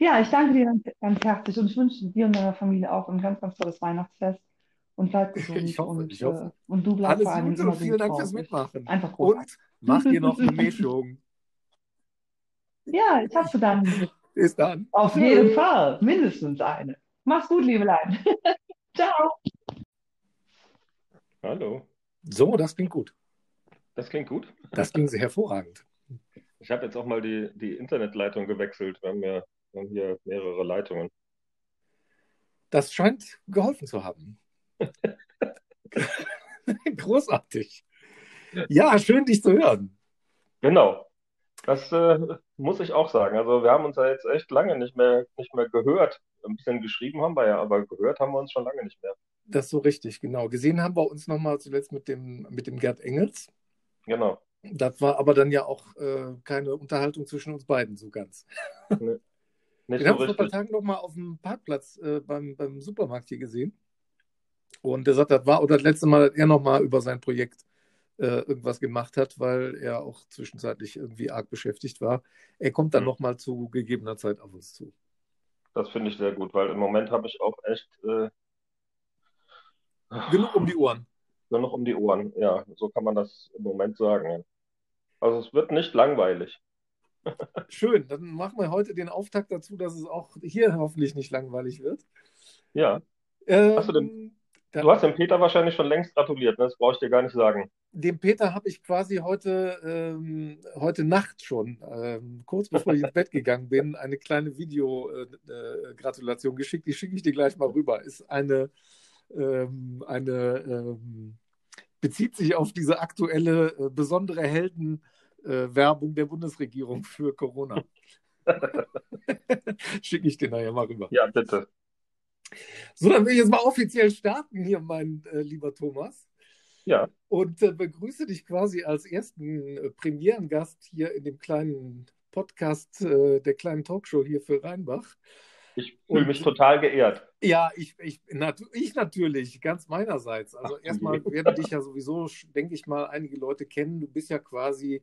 Ja, ich danke dir ganz, ganz herzlich und ich wünsche dir und deiner Familie auch ein ganz, ganz tolles Weihnachtsfest und bleib gesund Ich hoffe, und, ich hoffe. äh, und du bleibst alles vor Dingen Gute und vielen Dank fürs Mitmachen. Einfach großartig. Und mach dir noch eine Mischung. Ja, ich habe zu danken. Bis dann. Auf jeden Fall. Mindestens eine. Mach's gut, Liebelein. Ciao. Hallo, So, das klingt gut. das klingt gut. Das ging sehr hervorragend. Ich habe jetzt auch mal die, die Internetleitung gewechselt. Wir haben ja wir haben hier mehrere Leitungen. Das scheint geholfen zu haben. Großartig. Ja, schön, dich zu hören. Genau, das äh, muss ich auch sagen. Also wir haben uns ja jetzt echt lange nicht mehr, nicht mehr gehört. Ein bisschen geschrieben haben wir ja, aber gehört haben wir uns schon lange nicht mehr. Das ist so richtig, genau. Gesehen haben wir uns nochmal zuletzt mit dem, mit dem Gerd Engels. Genau. Das war aber dann ja auch äh, keine Unterhaltung zwischen uns beiden so ganz. Nicht Den so haben wir vor ein paar. Tagen nochmal auf dem Parkplatz äh, beim, beim Supermarkt hier gesehen. Und der sagt, das war oder das letzte Mal, dass er nochmal über sein Projekt äh, irgendwas gemacht hat, weil er auch zwischenzeitlich irgendwie arg beschäftigt war. Er kommt dann Hm. nochmal zu gegebener Zeit auf uns zu. Das finde ich sehr gut, weil im Moment habe ich auch echt äh, Genug um die Ohren. noch um die Ohren. Ja, so kann man das im Moment sagen. Also es wird nicht langweilig. Schön, dann machen wir heute den Auftakt dazu, dass es auch hier hoffentlich nicht langweilig wird. Ja, Hast du Ähm, du hast dem Peter wahrscheinlich schon längst gratuliert, ne? Das brauche ich dir gar nicht sagen. dem Peter habe ich quasi heute, ähm, heute Nacht schon, ähm, kurz bevor ich ins Bett gegangen bin, eine kleine Video-Gratulation geschickt. Die schicke ich dir gleich mal rüber. Ist eine, ähm, eine ähm, bezieht sich auf diese aktuelle äh, besondere Heldenwerbung der Bundesregierung für Corona. schicke ich dir nachher mal rüber. Ja, bitte. So, dann will ich jetzt mal offiziell starten hier, mein äh, lieber Thomas. Ja, Und äh, begrüße dich quasi als ersten äh, Premierengast hier in dem kleinen Podcast äh, der kleinen Talkshow hier für Rheinbach. Ich fühle mich total geehrt. Ja, ich, ich, nat ich natürlich, ganz meinerseits. Also Ach, erstmal je. werden dich ja sowieso, denke ich mal, einige Leute kennen. Du bist ja quasi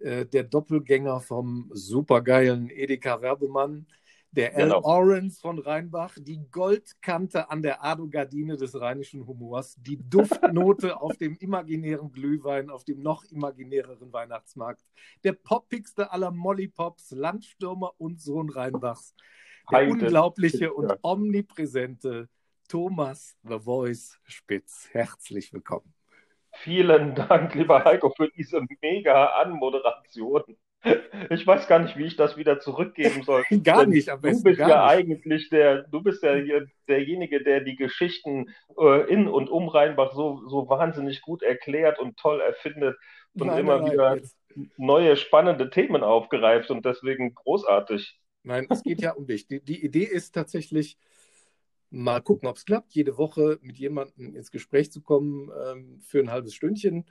äh, der Doppelgänger vom supergeilen Edeka Werbemann, der Al Genau. Orange von Rheinbach, die Goldkante an der Ado-Gardine des rheinischen Humors, die Duftnote auf dem imaginären Glühwein, auf dem noch imaginäreren Weihnachtsmarkt, der poppigste aller Mollypops, Landstürmer und Sohn Rheinbachs, der Heide. unglaubliche und Ja. omnipräsente Thomas The Voice Spitz. Herzlich willkommen. Vielen Dank, lieber Heiko, für diese mega Anmoderation. Ich weiß gar nicht, wie ich das wieder zurückgeben soll. gar nicht, am besten. Du bist ja eigentlich der, du bist der, derjenige, der die Geschichten äh, in und um Rheinbach so, so wahnsinnig gut erklärt und toll erfindet und nein, immer nein, wieder nein, neue spannende Themen aufgreift und deswegen großartig. Nein, es geht ja um dich. Die, die Idee ist tatsächlich, mal gucken, ob es klappt, jede Woche mit jemandem ins Gespräch zu kommen ähm, für ein halbes Stündchen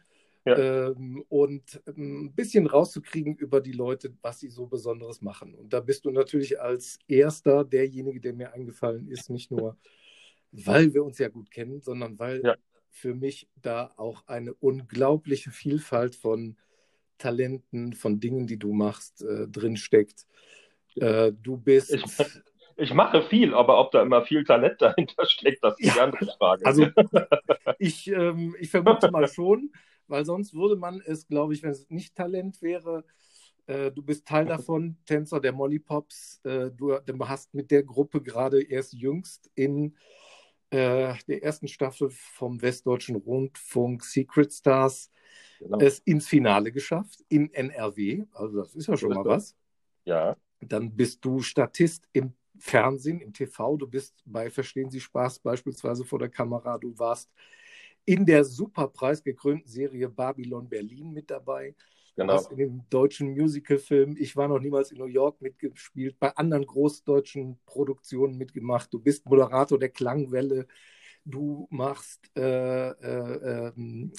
ja. ähm, und ähm, ein bisschen rauszukriegen über die Leute, was sie so Besonderes machen. Und da bist du natürlich als erster derjenige, der mir eingefallen ist, nicht nur, weil wir uns ja gut kennen, sondern weil ja. für mich da auch eine unglaubliche Vielfalt von Talenten, von Dingen, die du machst, äh, drinsteckt. Äh, du bist. Ich, ich mache viel, aber ob da immer viel Talent dahinter steckt, das ist ja, die andere Frage. Also ich, ähm, ich vermute mal schon, weil sonst würde man es, glaube ich, wenn es nicht Talent wäre, äh, du bist Teil davon, Tänzer der Mollypops. Äh, du, du, hast mit der Gruppe gerade erst jüngst in äh, der ersten Staffel vom Westdeutschen Rundfunk Secret Stars genau. es ins Finale geschafft, in NRW. Also das ist ja schon mal was. Ja. Dann bist du Statist im Fernsehen, im TV. Du bist bei Verstehen Sie Spaß beispielsweise vor der Kamera. Du warst in der super preisgekrönten Serie Babylon Berlin mit dabei. Genau. Du hast in dem deutschen Musicalfilm Ich war noch niemals in New York mitgespielt, bei anderen großdeutschen Produktionen mitgemacht. Du bist Moderator der Klangwelle. Du machst äh, äh, äh,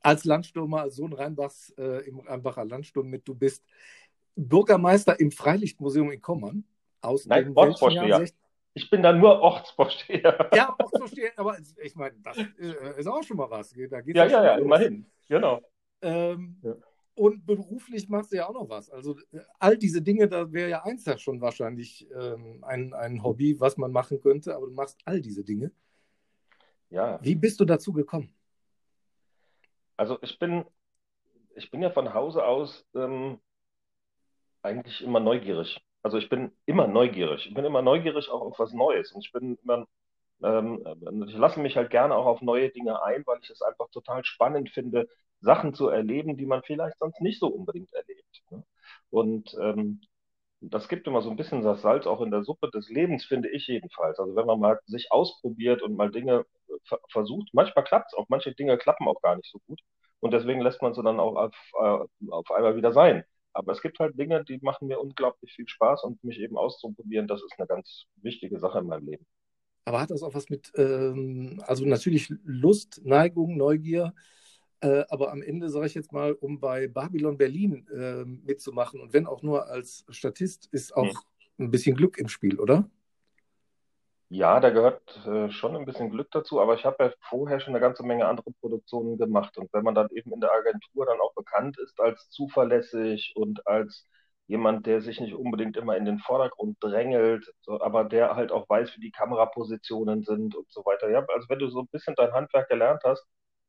als Landstürmer, als Sohn Rheinbachs äh, im Rheinbacher Landsturm mit. Du bist Bürgermeister im Freilichtmuseum in Kommern. Aus Nein, Ortsvorsteher. Ich bin da nur Ortsvorsteher. Ja, Ortsvorsteher, aber ich meine, das äh, ist auch schon mal was. Da geht's ja, ja, ja, immerhin. Genau. Ähm, ja. Und beruflich machst du ja auch noch was. Also all diese Dinge, da wäre ja eins ja schon wahrscheinlich ähm, ein, ein Hobby, was man machen könnte, aber du machst all diese Dinge. Ja. Wie bist du dazu gekommen? Also ich bin, ich bin ja von Hause aus ähm, eigentlich immer neugierig. Also ich bin immer neugierig. Ich bin immer neugierig auch auf was Neues. Und ich bin immer, ähm, ich lasse mich halt gerne auch auf neue Dinge ein, weil ich es einfach total spannend finde, Sachen zu erleben, die man vielleicht sonst nicht so unbedingt erlebt. Ne? Und ähm, das gibt immer so ein bisschen das Salz auch in der Suppe des Lebens, finde ich jedenfalls. Also wenn man mal sich ausprobiert und mal Dinge äh, versucht, manchmal klappt es auch, manche Dinge klappen auch gar nicht so gut. Und deswegen lässt man sie dann auch auf, äh, auf einmal wieder sein. Aber es gibt halt Dinge, die machen mir unglaublich viel Spaß und mich eben auszuprobieren, das ist eine ganz wichtige Sache in meinem Leben. Aber hat das auch was mit, ähm, also natürlich Lust, Neigung, Neugier, äh, aber am Ende sage ich jetzt mal, um bei Babylon Berlin äh, mitzumachen und wenn auch nur als Statist, ist auch hm. ein bisschen Glück im Spiel, oder? Ja, da gehört äh, schon ein bisschen Glück dazu, aber ich habe ja vorher schon eine ganze Menge andere Produktionen gemacht. Und wenn man dann eben in der Agentur dann auch bekannt ist als zuverlässig und als jemand, der sich nicht unbedingt immer in den Vordergrund drängelt, so, aber der halt auch weiß, wie die Kamerapositionen sind und so weiter. Ja, also wenn du so ein bisschen dein Handwerk gelernt hast,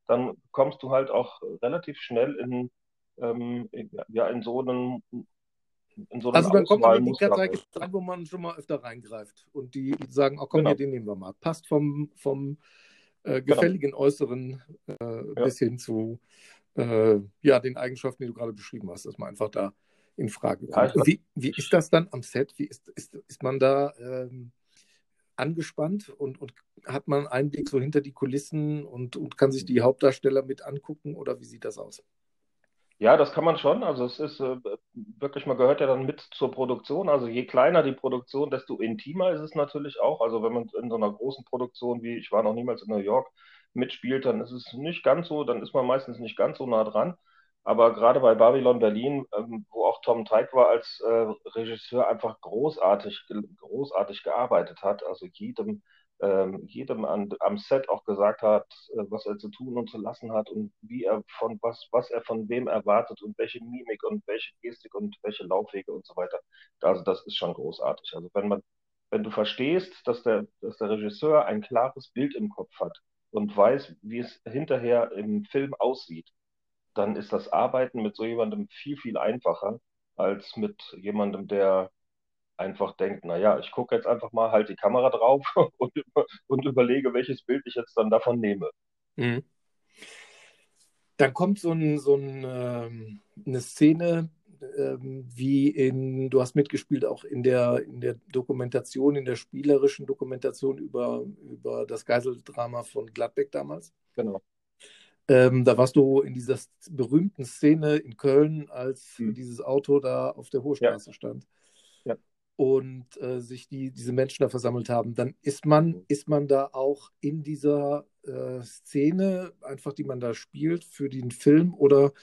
dann kommst du halt auch relativ schnell in, ähm, ja, in so einen so also dann kommt man in die Kartei rein, wo man schon mal öfter reingreift und die sagen, oh komm, genau. hier, den nehmen wir mal. Passt vom, vom äh, genau. gefälligen genau. Äußeren äh, ja. bis hin zu äh, ja, den Eigenschaften, die du gerade beschrieben hast, dass man einfach da in Frage kommt. Ja, wie, wie ist das dann am Set? Wie ist, ist, ist man da ähm, angespannt und, und hat man einen Blick so hinter die Kulissen und, und kann sich die Hauptdarsteller mit angucken oder wie sieht das aus? Ja, das kann man schon. Also es ist äh, wirklich, man gehört ja dann mit zur Produktion. Also je kleiner die Produktion, desto intimer ist es natürlich auch. Also wenn man in so einer großen Produktion wie ich war noch niemals in New York mitspielt, dann ist es nicht ganz so, dann ist man meistens nicht ganz so nah dran. Aber gerade bei Babylon Berlin, ähm, wo auch Tom Teig war als äh, Regisseur, einfach großartig, großartig gearbeitet hat. Also jedem ähm, jedem an, am Set auch gesagt hat, äh, was er zu tun und zu lassen hat und wie er von was, was er von wem erwartet und welche Mimik und welche Gestik und welche Laufwege und so weiter. Also das ist schon großartig. Also wenn man, wenn du verstehst, dass der, dass der Regisseur ein klares Bild im Kopf hat und weiß, wie es hinterher im Film aussieht, dann ist das Arbeiten mit so jemandem viel, viel einfacher als mit jemandem, der einfach denkt, naja, ich gucke jetzt einfach mal halt die Kamera drauf und, und überlege, welches Bild ich jetzt dann davon nehme. Mhm. Dann kommt so, ein, so ein, ähm, eine Szene, ähm, wie in, du hast mitgespielt auch in der, in der Dokumentation, in der spielerischen Dokumentation über, über das Geiseldrama von Gladbeck damals. Genau. Ähm, da warst du in dieser berühmten Szene in Köln, als hm. dieses Auto da auf der Hohe Straße ja. stand. Und äh, sich die, diese Menschen da versammelt haben. Dann ist man, hm. ist man da auch in dieser äh, Szene, einfach die man da spielt, für den Film oder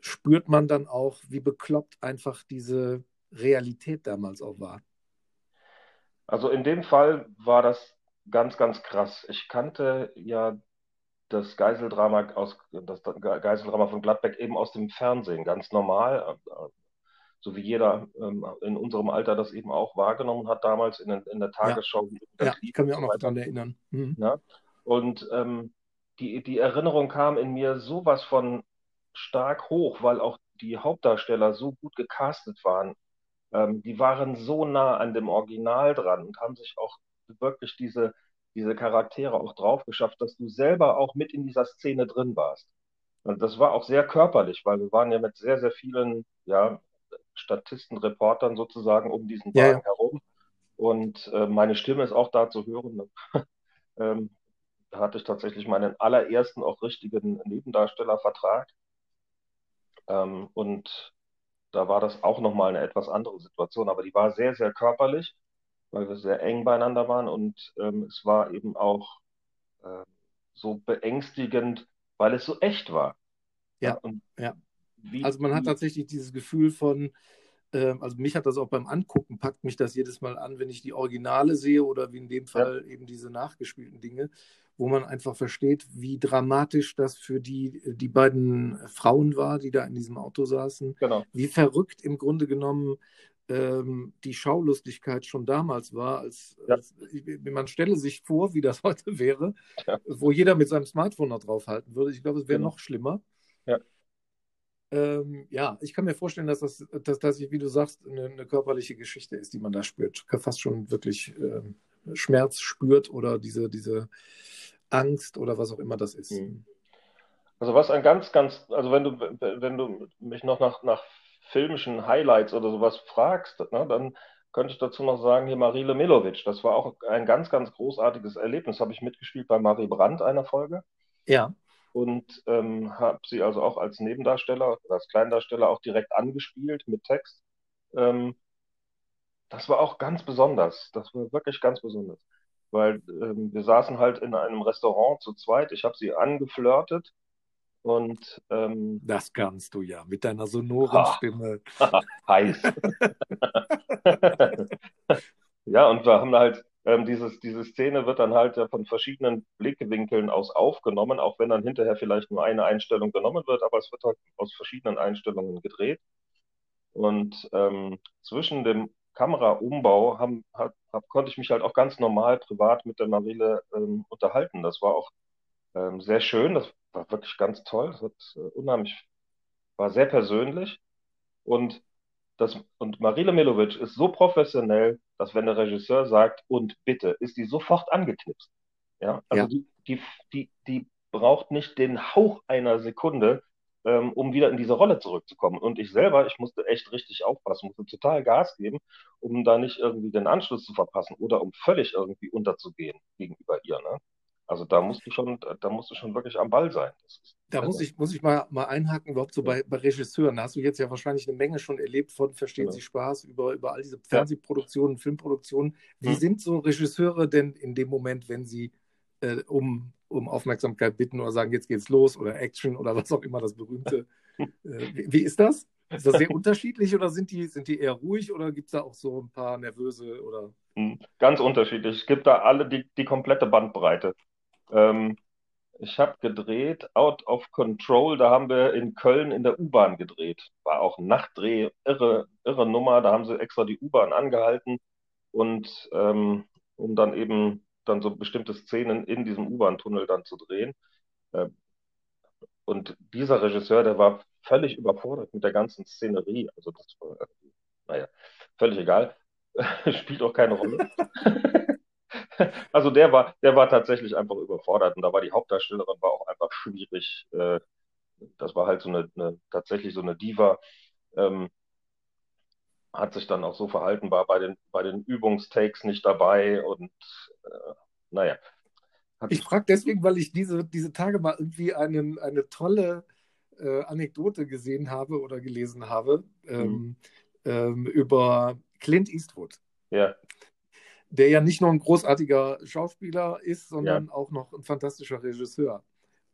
spürt man dann auch, wie bekloppt einfach diese Realität damals auch war? Also in dem Fall war das ganz, ganz krass. Ich kannte ja das Geiseldrama aus das Geiseldrama von Gladbeck eben aus dem Fernsehen, ganz normal, so wie jeder ähm, in unserem Alter das eben auch wahrgenommen hat damals in, in der Tagesschau. Ja, ja ich kann mich auch noch daran erinnern. Mhm. Ja? Und ähm, die, die Erinnerung kam in mir sowas von stark hoch, weil auch die Hauptdarsteller so gut gecastet waren. Ähm, die waren so nah an dem Original dran und haben sich auch wirklich diese, diese Charaktere auch drauf geschafft, dass du selber auch mit in dieser Szene drin warst. Und das war auch sehr körperlich, weil wir waren ja mit sehr, sehr vielen ja, Statisten, Reportern sozusagen um diesen Wagen ja, ja. herum. Und äh, meine Stimme ist auch da zu hören. ähm, da hatte ich tatsächlich meinen allerersten auch richtigen Nebendarstellervertrag. Ähm, und da war das auch nochmal eine etwas andere Situation, aber die war sehr, sehr körperlich, weil wir sehr eng beieinander waren und ähm, es war eben auch äh, so beängstigend, weil es so echt war. Ja, ja. ja. Wie, also man hat tatsächlich dieses Gefühl von, äh, also mich hat das auch beim Angucken, packt mich das jedes Mal an, wenn ich die Originale sehe oder wie in dem Fall ja. eben diese nachgespielten Dinge wo man einfach versteht, wie dramatisch das für die, die beiden Frauen war, die da in diesem Auto saßen. Genau. Wie verrückt im Grunde genommen ähm, die Schaulustigkeit schon damals war. Als, ja. als, man stelle sich vor, wie das heute wäre, ja. wo jeder mit seinem Smartphone noch draufhalten würde. Ich glaube, es wäre genau. noch schlimmer. Ja. Ähm, ja, ich kann mir vorstellen, dass das, dass, dass wie du sagst, eine, eine, körperliche Geschichte ist, die man da spürt. Fast schon wirklich ähm, Schmerz spürt oder diese, diese Angst oder was auch immer das ist. Mhm. Also was ein ganz, ganz, also wenn du, wenn du mich noch nach, nach filmischen Highlights oder sowas fragst, ne, dann könnte ich dazu noch sagen, hier Marile Milovic, das war auch ein ganz, ganz großartiges Erlebnis. Habe ich mitgespielt bei Marie Brandt einer Folge. Ja. Und ähm, habe sie also auch als Nebendarsteller, als Kleindarsteller auch direkt angespielt mit Text. Ähm, das war auch ganz besonders. Das war wirklich ganz besonders weil ähm, wir saßen halt in einem Restaurant zu zweit. Ich habe sie angeflirtet und ähm, das kannst du ja mit deiner sonoren ha, Stimme. Heiß. ja, und wir haben halt ähm, dieses, diese Szene wird dann halt ja von verschiedenen Blickwinkeln aus aufgenommen, auch wenn dann hinterher vielleicht nur eine Einstellung genommen wird, aber es wird halt aus verschiedenen Einstellungen gedreht. Und ähm, zwischen dem Kameraumbau haben, hat, hab, konnte ich mich halt auch ganz normal privat mit der Marile ähm, unterhalten. Das war auch ähm, sehr schön, das war wirklich ganz toll, das hat äh, unheimlich, war sehr persönlich und das, und Marile Milovic ist so professionell, dass wenn der Regisseur sagt, und bitte, ist die sofort angeknipst. Ja, also ja. Die, die, die, die braucht nicht den Hauch einer Sekunde, ähm, um wieder in diese Rolle zurückzukommen. Und ich selber, ich musste echt richtig aufpassen, musste total Gas geben, um da nicht irgendwie den Anschluss zu verpassen oder um völlig irgendwie unterzugehen gegenüber ihr. Ne? Also da musst du schon, da musst du schon wirklich am Ball sein. da also, muss ich, muss ich mal, mal einhaken, überhaupt so bei, bei Regisseuren. Da hast du jetzt ja wahrscheinlich eine Menge schon erlebt von Verstehen ja. Sie Spaß über, über all diese Fernsehproduktionen, Filmproduktionen. Wie hm. sind so Regisseure denn in dem Moment, wenn sie äh, um um Aufmerksamkeit bitten oder sagen, jetzt geht's los oder Action oder was auch immer das berühmte. äh, wie, wie, ist das? Ist das sehr unterschiedlich oder sind die, sind die eher ruhig oder gibt es da auch so ein paar nervöse oder? Hm, ganz unterschiedlich. Es gibt da alle die, die komplette Bandbreite. Ähm, ich habe gedreht, Out of Control, da haben wir in Köln in der U-Bahn gedreht. War auch ein Nachtdreh, irre, irre Nummer, da haben sie extra die U-Bahn angehalten und ähm, um dann eben dann so bestimmte Szenen in diesem U-Bahn-Tunnel dann zu drehen. Äh, und dieser Regisseur, der war völlig überfordert mit der ganzen Szenerie. Also das war, naja, völlig egal. Spielt auch keine Rolle. also der war, der war tatsächlich einfach überfordert und da war die Hauptdarstellerin war auch einfach schwierig. Äh, das war halt so eine, eine tatsächlich so eine Diva. Ähm, hat sich dann auch so verhalten, war bei den, bei den Übungstakes nicht dabei und äh, naja. Ich frage deswegen, weil ich diese, diese Tage mal irgendwie einen, eine tolle äh, Anekdote gesehen habe oder gelesen habe ähm, mhm. ähm, über Clint Eastwood. Ja. Der ja nicht nur ein großartiger Schauspieler ist, sondern ja. auch noch ein fantastischer Regisseur.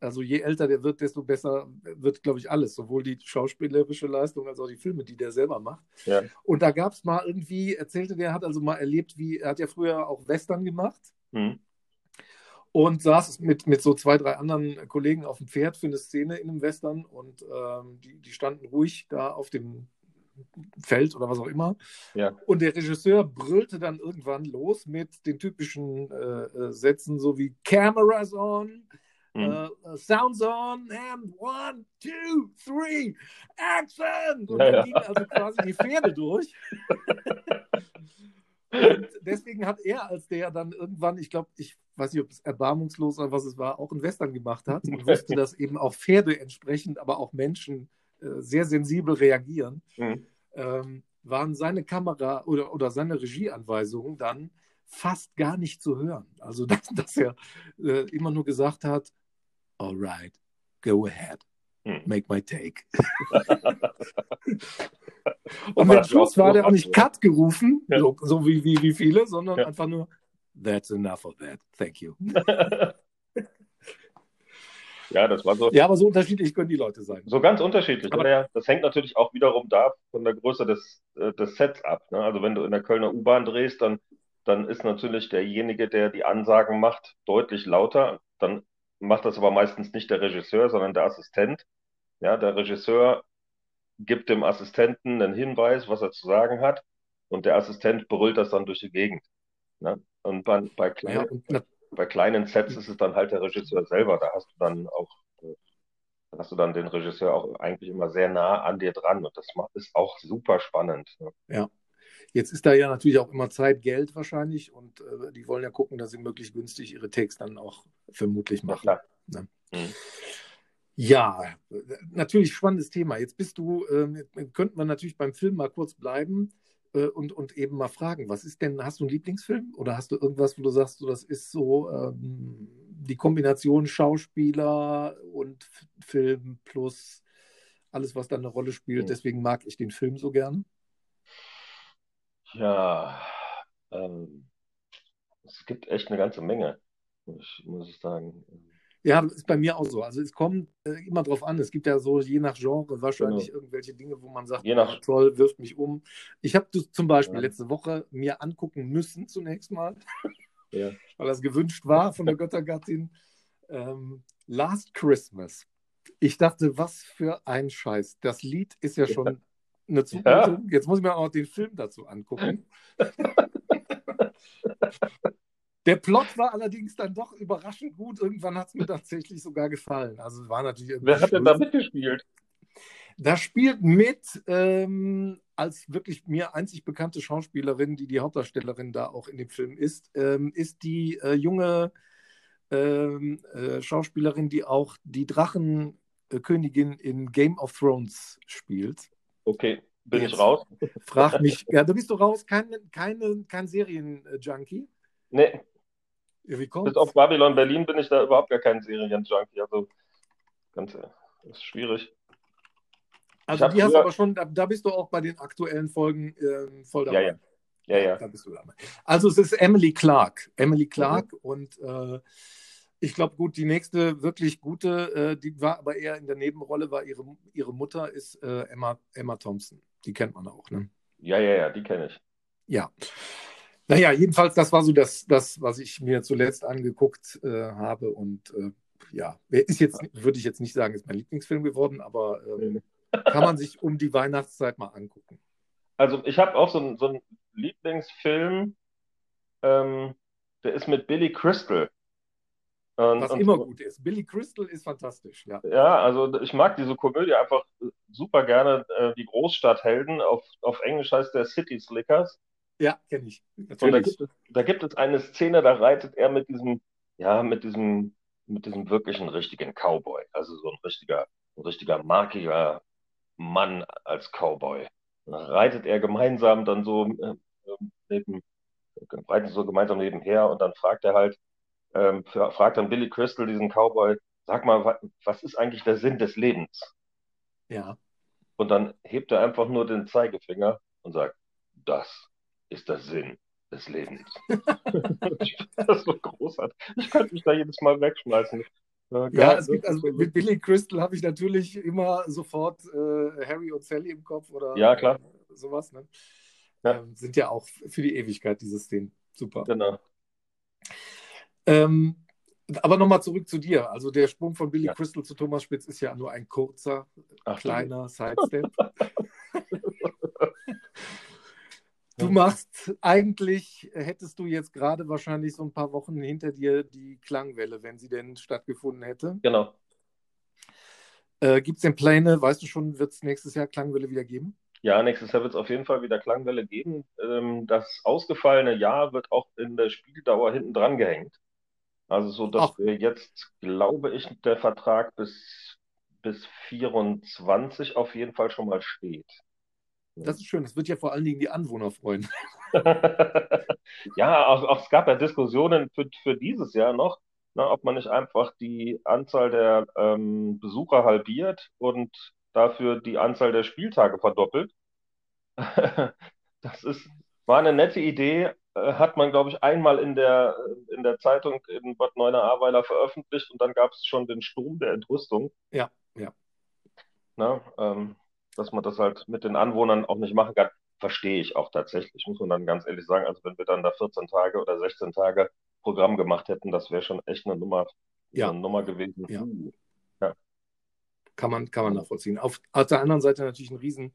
Also je älter der wird, desto besser wird, glaube ich, alles. Sowohl die schauspielerische Leistung als auch die Filme, die der selber macht. Ja. Und da gab es mal irgendwie, erzählte der, hat also mal erlebt, wie, er hat ja früher auch Western gemacht. Mhm. Und saß mit, mit so zwei, drei anderen Kollegen auf dem Pferd für eine Szene in einem Western und ähm, die, die standen ruhig da auf dem Feld oder was auch immer. Ja. Und der Regisseur brüllte dann irgendwann los mit den typischen äh, äh Sätzen, so wie Cameras on, Mhm. Uh, sounds on and one, two, three, action! Und ja, dann ja. gingen also quasi die Pferde durch. Und deswegen hat er, als der dann irgendwann, ich glaube, ich weiß nicht, ob es erbarmungslos oder was es war, auch ein Western gemacht hat und wusste, dass eben auch Pferde entsprechend, aber auch Menschen äh, sehr sensibel reagieren, mhm. ähm, waren seine Kamera oder, oder seine Regieanweisungen dann fast gar nicht zu hören. Also, dass, dass er äh, immer nur gesagt hat, all right, go ahead, hm. make my take. Und am Schluss war der auch nicht Cut gerufen, ja. so, so, wie, wie, wie viele, sondern ja. einfach nur, that's enough of that, thank you. ja, das war so. Ja, aber so unterschiedlich können die Leute sein. So ganz unterschiedlich. Aber ja, das hängt natürlich auch wiederum da von der Größe des, äh, des Sets ab. Ne? Also wenn du in der Kölner U-Bahn drehst, dann, dann ist natürlich derjenige, der die Ansagen macht, deutlich lauter. Dann macht das aber meistens nicht der Regisseur, sondern der Assistent. Ja, der Regisseur gibt dem Assistenten einen Hinweis, was er zu sagen hat, und der Assistent brüllt das dann durch die Gegend. Ne? Und bei, bei, kleinen, ja, bei kleinen Sets ist es dann halt der Regisseur selber. Da hast du dann auch, da hast du dann den Regisseur auch eigentlich immer sehr nah an dir dran und das macht, ist auch super spannend. Ne? Ja. Jetzt ist da ja natürlich auch immer Zeit, Geld wahrscheinlich und äh, die wollen ja gucken, dass sie möglichst günstig ihre Takes dann auch vermutlich machen. Ja, ne? mhm. ja, natürlich spannendes Thema. Jetzt bist du, äh, könnten wir natürlich beim Film mal kurz bleiben äh, und, und eben mal fragen, was ist denn, hast du einen Lieblingsfilm oder hast du irgendwas, wo du sagst, so, das ist so ähm, die Kombination Schauspieler und Film plus alles, was da eine Rolle spielt. Mhm. Deswegen mag ich den Film so gern. Ja, ähm, es gibt echt eine ganze Menge, muss, muss ich sagen. Ja, das ist bei mir auch so. Also es kommt äh, immer drauf an. Es gibt ja so je nach Genre wahrscheinlich genau. irgendwelche Dinge, wo man sagt, je nach... toll, wirft mich um. Ich habe zum Beispiel ja. letzte Woche mir angucken müssen zunächst mal, ja. weil das gewünscht war von der Göttergattin. Ähm, Last Christmas. Ich dachte, was für ein Scheiß. Das Lied ist ja schon eine Zumutung. Ja. Jetzt muss ich mir auch den Film dazu angucken. Der Plot war allerdings dann doch überraschend gut. Irgendwann hat es mir tatsächlich sogar gefallen. Also war natürlich Wer hat denn da mitgespielt? Da spielt mit ähm, als wirklich mir einzig bekannte Schauspielerin, die die Hauptdarstellerin da auch in dem Film ist, ähm, ist die äh, junge ähm, äh, Schauspielerin, die auch die Drachenkönigin in Game of Thrones spielt. Okay, bin Jetzt ich raus? Frag mich. Ja, da bist du raus. Kein, keine, kein Serien-Junkie? Nee. Wie kommt's? Bis auf Babylon Berlin bin ich da überhaupt gar kein Serien-Junkie. Also, ganz, das ist schwierig. Also, die hast du aber schon, da, da, bist du auch bei den aktuellen Folgen äh, voll dabei. Ja, ja. Ja, ja. Da bist du dabei. Also, es ist Emily Clark. Emily Clark mhm. und äh, ich glaube, gut, die nächste wirklich gute, äh, die war aber eher in der Nebenrolle, war ihre, ihre Mutter ist äh, Emma, Emma Thompson. Die kennt man auch, ne? Ja, ja, ja, die kenne ich. Ja. Naja, jedenfalls, das war so das, das was ich mir zuletzt angeguckt äh, habe. Und äh, ja, ist jetzt, würde ich jetzt nicht sagen, ist mein Lieblingsfilm geworden, aber ähm, kann man sich um die Weihnachtszeit mal angucken. Also ich habe auch so, einen, so einen Lieblingsfilm, ähm, der ist mit Billy Crystal. Und, Was und, immer gut ist. Billy Crystal ist fantastisch, ja. Ja, also ich mag diese Komödie einfach super gerne. Äh, die Großstadthelden, auf, auf Englisch heißt der City Slickers. Ja, kenne ich. Und da gibt, es, da gibt es eine Szene, da reitet er mit diesem, ja, mit diesem, mit diesem wirklichen richtigen Cowboy. Also so ein richtiger, ein richtiger markiger Mann als Cowboy. reitet er gemeinsam dann so äh, neben, reiten so gemeinsam nebenher und dann fragt er halt, ähm, fragt dann Billy Crystal diesen Cowboy, sag mal, was ist eigentlich der Sinn des Lebens? Ja. Und dann hebt er einfach nur den Zeigefinger und sagt, das ist der Sinn des Lebens. das ist so großartig. Ich könnte mich da jedes Mal wegschmeißen. Ja, ja es gibt, also mit Billy Crystal habe ich natürlich immer sofort äh, Harry und Sally im Kopf oder ja, klar. Äh, sowas. Ne? Ja. Ähm, sind ja auch für die Ewigkeit diese Szenen. Super. Genau. Ähm, aber nochmal zurück zu dir. Also der Sprung von Billy ja. Crystal zu Thomas Spitz ist ja nur ein kurzer, Ach, kleiner Sidestep. Du machst eigentlich, hättest du jetzt gerade wahrscheinlich so ein paar Wochen hinter dir die Klangwelle, wenn sie denn stattgefunden hätte. Genau. Äh, Gibt es denn Pläne, weißt du schon, wird es nächstes Jahr Klangwelle wieder geben? Ja, nächstes Jahr wird es auf jeden Fall wieder Klangwelle geben. Ähm, das ausgefallene Jahr wird auch in der Spieldauer hinten dran gehängt. Also so, dass Ach. wir jetzt, glaube ich, der Vertrag bis, bis 24 auf jeden Fall schon mal steht. Das ist schön. Das wird ja vor allen Dingen die Anwohner freuen. ja, auch, auch, es gab ja Diskussionen für, für dieses Jahr noch, ne, ob man nicht einfach die Anzahl der ähm, Besucher halbiert und dafür die Anzahl der Spieltage verdoppelt. das ist, war eine nette Idee, äh, hat man, glaube ich, einmal in der, in der Zeitung in Bad Neuenahr-Ahrweiler veröffentlicht und dann gab es schon den Sturm der Entrüstung. Ja, ja. Na, ähm, dass man das halt mit den Anwohnern auch nicht machen kann, verstehe ich auch tatsächlich, muss man dann ganz ehrlich sagen. Also wenn wir dann da 14 Tage oder 16 Tage Programm gemacht hätten, das wäre schon echt eine Nummer, ja. eine Nummer gewesen. Ja. ja. Kann, man, kann man nachvollziehen. Auf, auf der anderen Seite natürlich ein riesen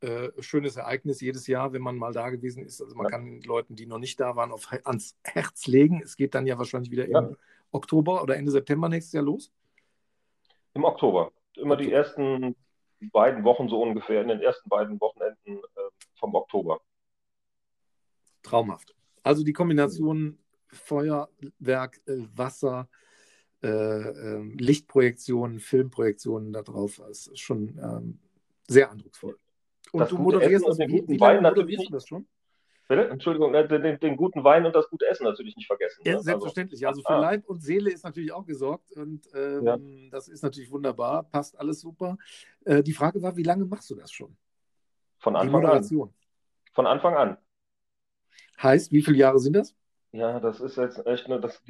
äh, schönes Ereignis jedes Jahr, wenn man mal da gewesen ist. Also man ja. kann Leuten, die noch nicht da waren, auf, ans Herz legen. Es geht dann ja wahrscheinlich wieder im Oktober oder Ende September nächstes Jahr los. Im Oktober. Immer okay. die ersten beiden Wochen so ungefähr, in den ersten beiden Wochenenden äh, vom Oktober. Traumhaft. Also die Kombination Feuerwerk, äh, Wasser, äh, ähm, Lichtprojektionen, Filmprojektionen darauf ist schon ähm, sehr eindrucksvoll. Und das du moderierst das, wie, wie lange moderierst du das schon? Bitte? Entschuldigung, äh, den, den, guten Wein und das gute Essen natürlich nicht vergessen. Ja, ne? selbstverständlich. Also, also für ah. Leib und Seele ist natürlich auch gesorgt und ähm, ja. das ist natürlich wunderbar, passt alles super. Äh, die Frage war, wie lange machst du das schon? Von Anfang an. Von Anfang an. Heißt, wie viele Jahre sind das? Ja, das ist jetzt echt nur, das,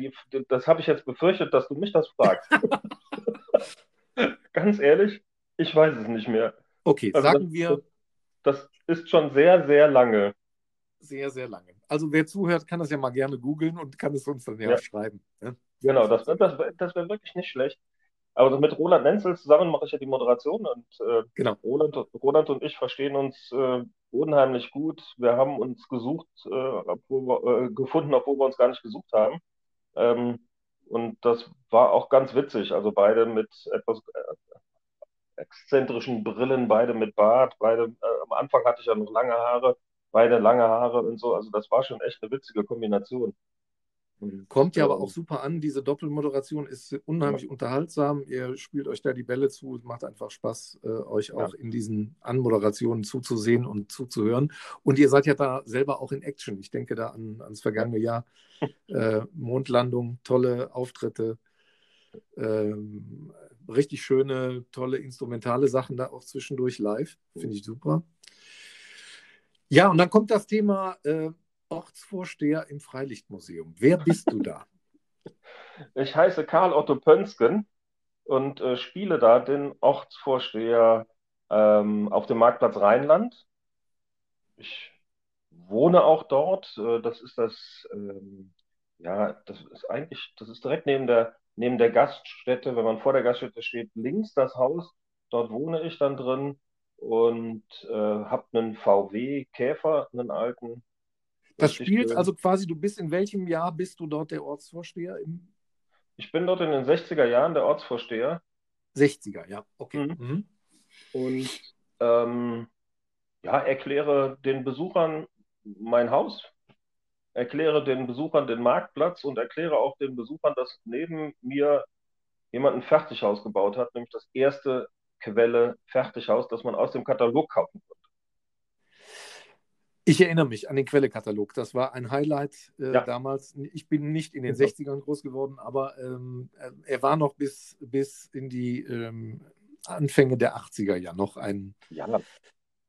das habe ich jetzt befürchtet, dass du mich das fragst. Ganz ehrlich, ich weiß es nicht mehr. Okay, also sagen das, wir. Das ist schon sehr, sehr lange sehr, sehr lange. Also wer zuhört, kann das ja mal gerne googeln und kann es uns dann ja, ja. schreiben. Ne? Genau, das, das, das wäre wirklich nicht schlecht. Aber mit Roland Nenzel zusammen mache ich ja die Moderation und äh, genau. Roland, Roland und ich verstehen uns äh, unheimlich gut. Wir haben uns gesucht, äh, obwohl wir, äh, gefunden, obwohl wir uns gar nicht gesucht haben. Ähm, und das war auch ganz witzig. Also beide mit etwas äh, exzentrischen Brillen, beide mit Bart, beide, äh, am Anfang hatte ich ja noch lange Haare beide lange Haare und so. Also das war schon echt eine witzige Kombination. Kommt ja aber auch super an. Diese Doppelmoderation ist unheimlich ja. unterhaltsam. Ihr spielt euch da die Bälle zu. Es macht einfach Spaß, äh, euch auch ja. in diesen Anmoderationen zuzusehen und zuzuhören. Und ihr seid ja da selber auch in Action. Ich denke da an, ans vergangene Jahr. Äh, Mondlandung, tolle Auftritte, ähm, richtig schöne, tolle instrumentale Sachen da auch zwischendurch live. Finde ich super. Ja, und dann kommt das Thema äh, Ortsvorsteher im Freilichtmuseum. Wer bist du da? Ich heiße Karl Otto Pönsken und äh, spiele da den Ortsvorsteher ähm, auf dem Marktplatz Rheinland. Ich wohne auch dort. Äh, das ist das, ähm, ja, das ist eigentlich, das ist direkt neben der, neben der Gaststätte. Wenn man vor der Gaststätte steht, links das Haus. Dort wohne ich dann drin und äh, habe einen VW Käfer, einen alten. Das spielt also quasi, du bist in welchem Jahr bist du dort der Ortsvorsteher? Im... Ich bin dort in den 60er Jahren der Ortsvorsteher. 60er, ja, okay. Mhm. Mhm. Und ähm, ja, erkläre den Besuchern mein Haus, erkläre den Besuchern den Marktplatz und erkläre auch den Besuchern, dass neben mir jemand ein Fertighaus gebaut hat, nämlich das erste Quelle Fertighaus, das man aus dem Katalog kaufen konnte. Ich erinnere mich an den Quellekatalog. Das war ein Highlight äh, ja. damals. Ich bin nicht in den ja. 60ern groß geworden, aber ähm, er war noch bis, bis in die ähm, Anfänge der 80er ja noch ein ja.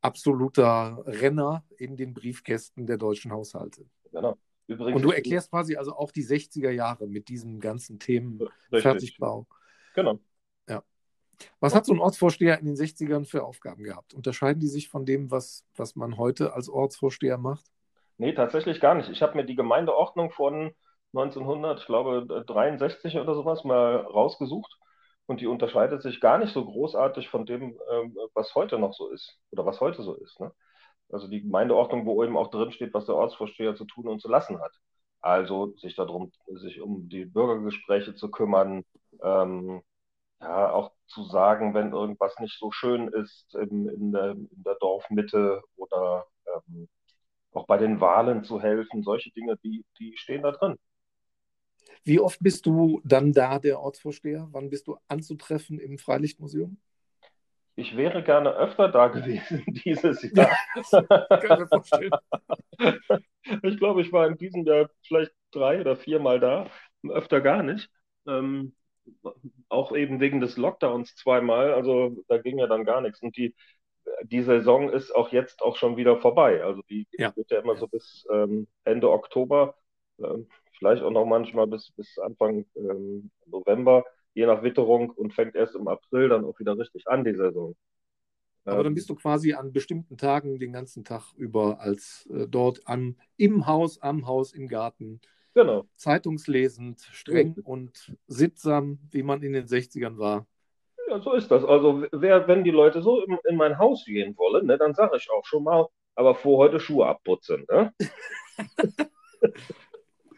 absoluter Renner in den Briefkästen der deutschen Haushalte. Genau. Übrigens, Und du erklärst quasi also auch die 60er Jahre mit diesen ganzen Themen Richtig. Fertigbau. Genau. Was hat so ein Ortsvorsteher in den 60ern für Aufgaben gehabt? Unterscheiden die sich von dem, was, was man heute als Ortsvorsteher macht? Nee, tatsächlich gar nicht. Ich habe mir die Gemeindeordnung von 1900, ich glaube 63 oder sowas mal rausgesucht und die unterscheidet sich gar nicht so großartig von dem, ähm, was heute noch so ist oder was heute so ist. Ne? Also die Gemeindeordnung, wo eben auch drin steht, was der Ortsvorsteher zu tun und zu lassen hat. Also sich darum, sich um die Bürgergespräche zu kümmern, ähm, ja, auch zu sagen, wenn irgendwas nicht so schön ist in, in, der, in der, Dorfmitte oder ähm, auch bei den Wahlen zu helfen, solche Dinge, die, die stehen da drin. Wie oft bist du dann da, der Ortsvorsteher? Wann bist du anzutreffen im Freilichtmuseum? Ich wäre gerne öfter da gewesen dieses Jahr. ich glaube, ich war in diesem Jahr vielleicht drei oder viermal da, öfter gar nicht. Ähm, auch eben wegen des Lockdowns zweimal, also da ging ja dann gar nichts. Und die, die Saison ist auch jetzt auch schon wieder vorbei. Also die ja. geht ja immer so bis ähm, Ende Oktober, ähm, vielleicht auch noch manchmal bis, bis Anfang ähm, November, je nach Witterung und fängt erst im April dann auch wieder richtig an, die Saison. Aber dann ähm, bist du quasi an bestimmten Tagen den ganzen Tag über als äh, dort an, im Haus, am Haus, im Garten Genau. Zeitungslesend, streng ja. und sittsam, wie man in den 60ern war. Ja, so ist das. Also, wer, wenn die Leute so in, in mein Haus gehen wollen, ne, dann sage ich auch schon mal, aber vor heute Schuhe abputzen. Ne?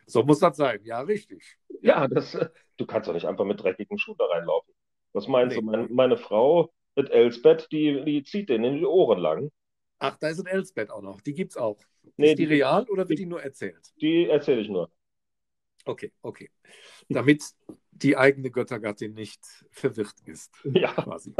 so muss das sein, ja, richtig. Ja, das, du kannst doch nicht einfach mit dreckigen Schuhen da reinlaufen. Was meinst nee. du? Meine, meine Frau mit Elsbeth, die, die zieht denen in die Ohren lang. Ach, da ist ein Elsbeth auch noch. Die gibt's auch. Nee, ist die, die real oder wird die, die nur erzählt? Die erzähle ich nur. Okay, okay. Damit die eigene Göttergattin nicht verwirrt ist. Ja. Quasi.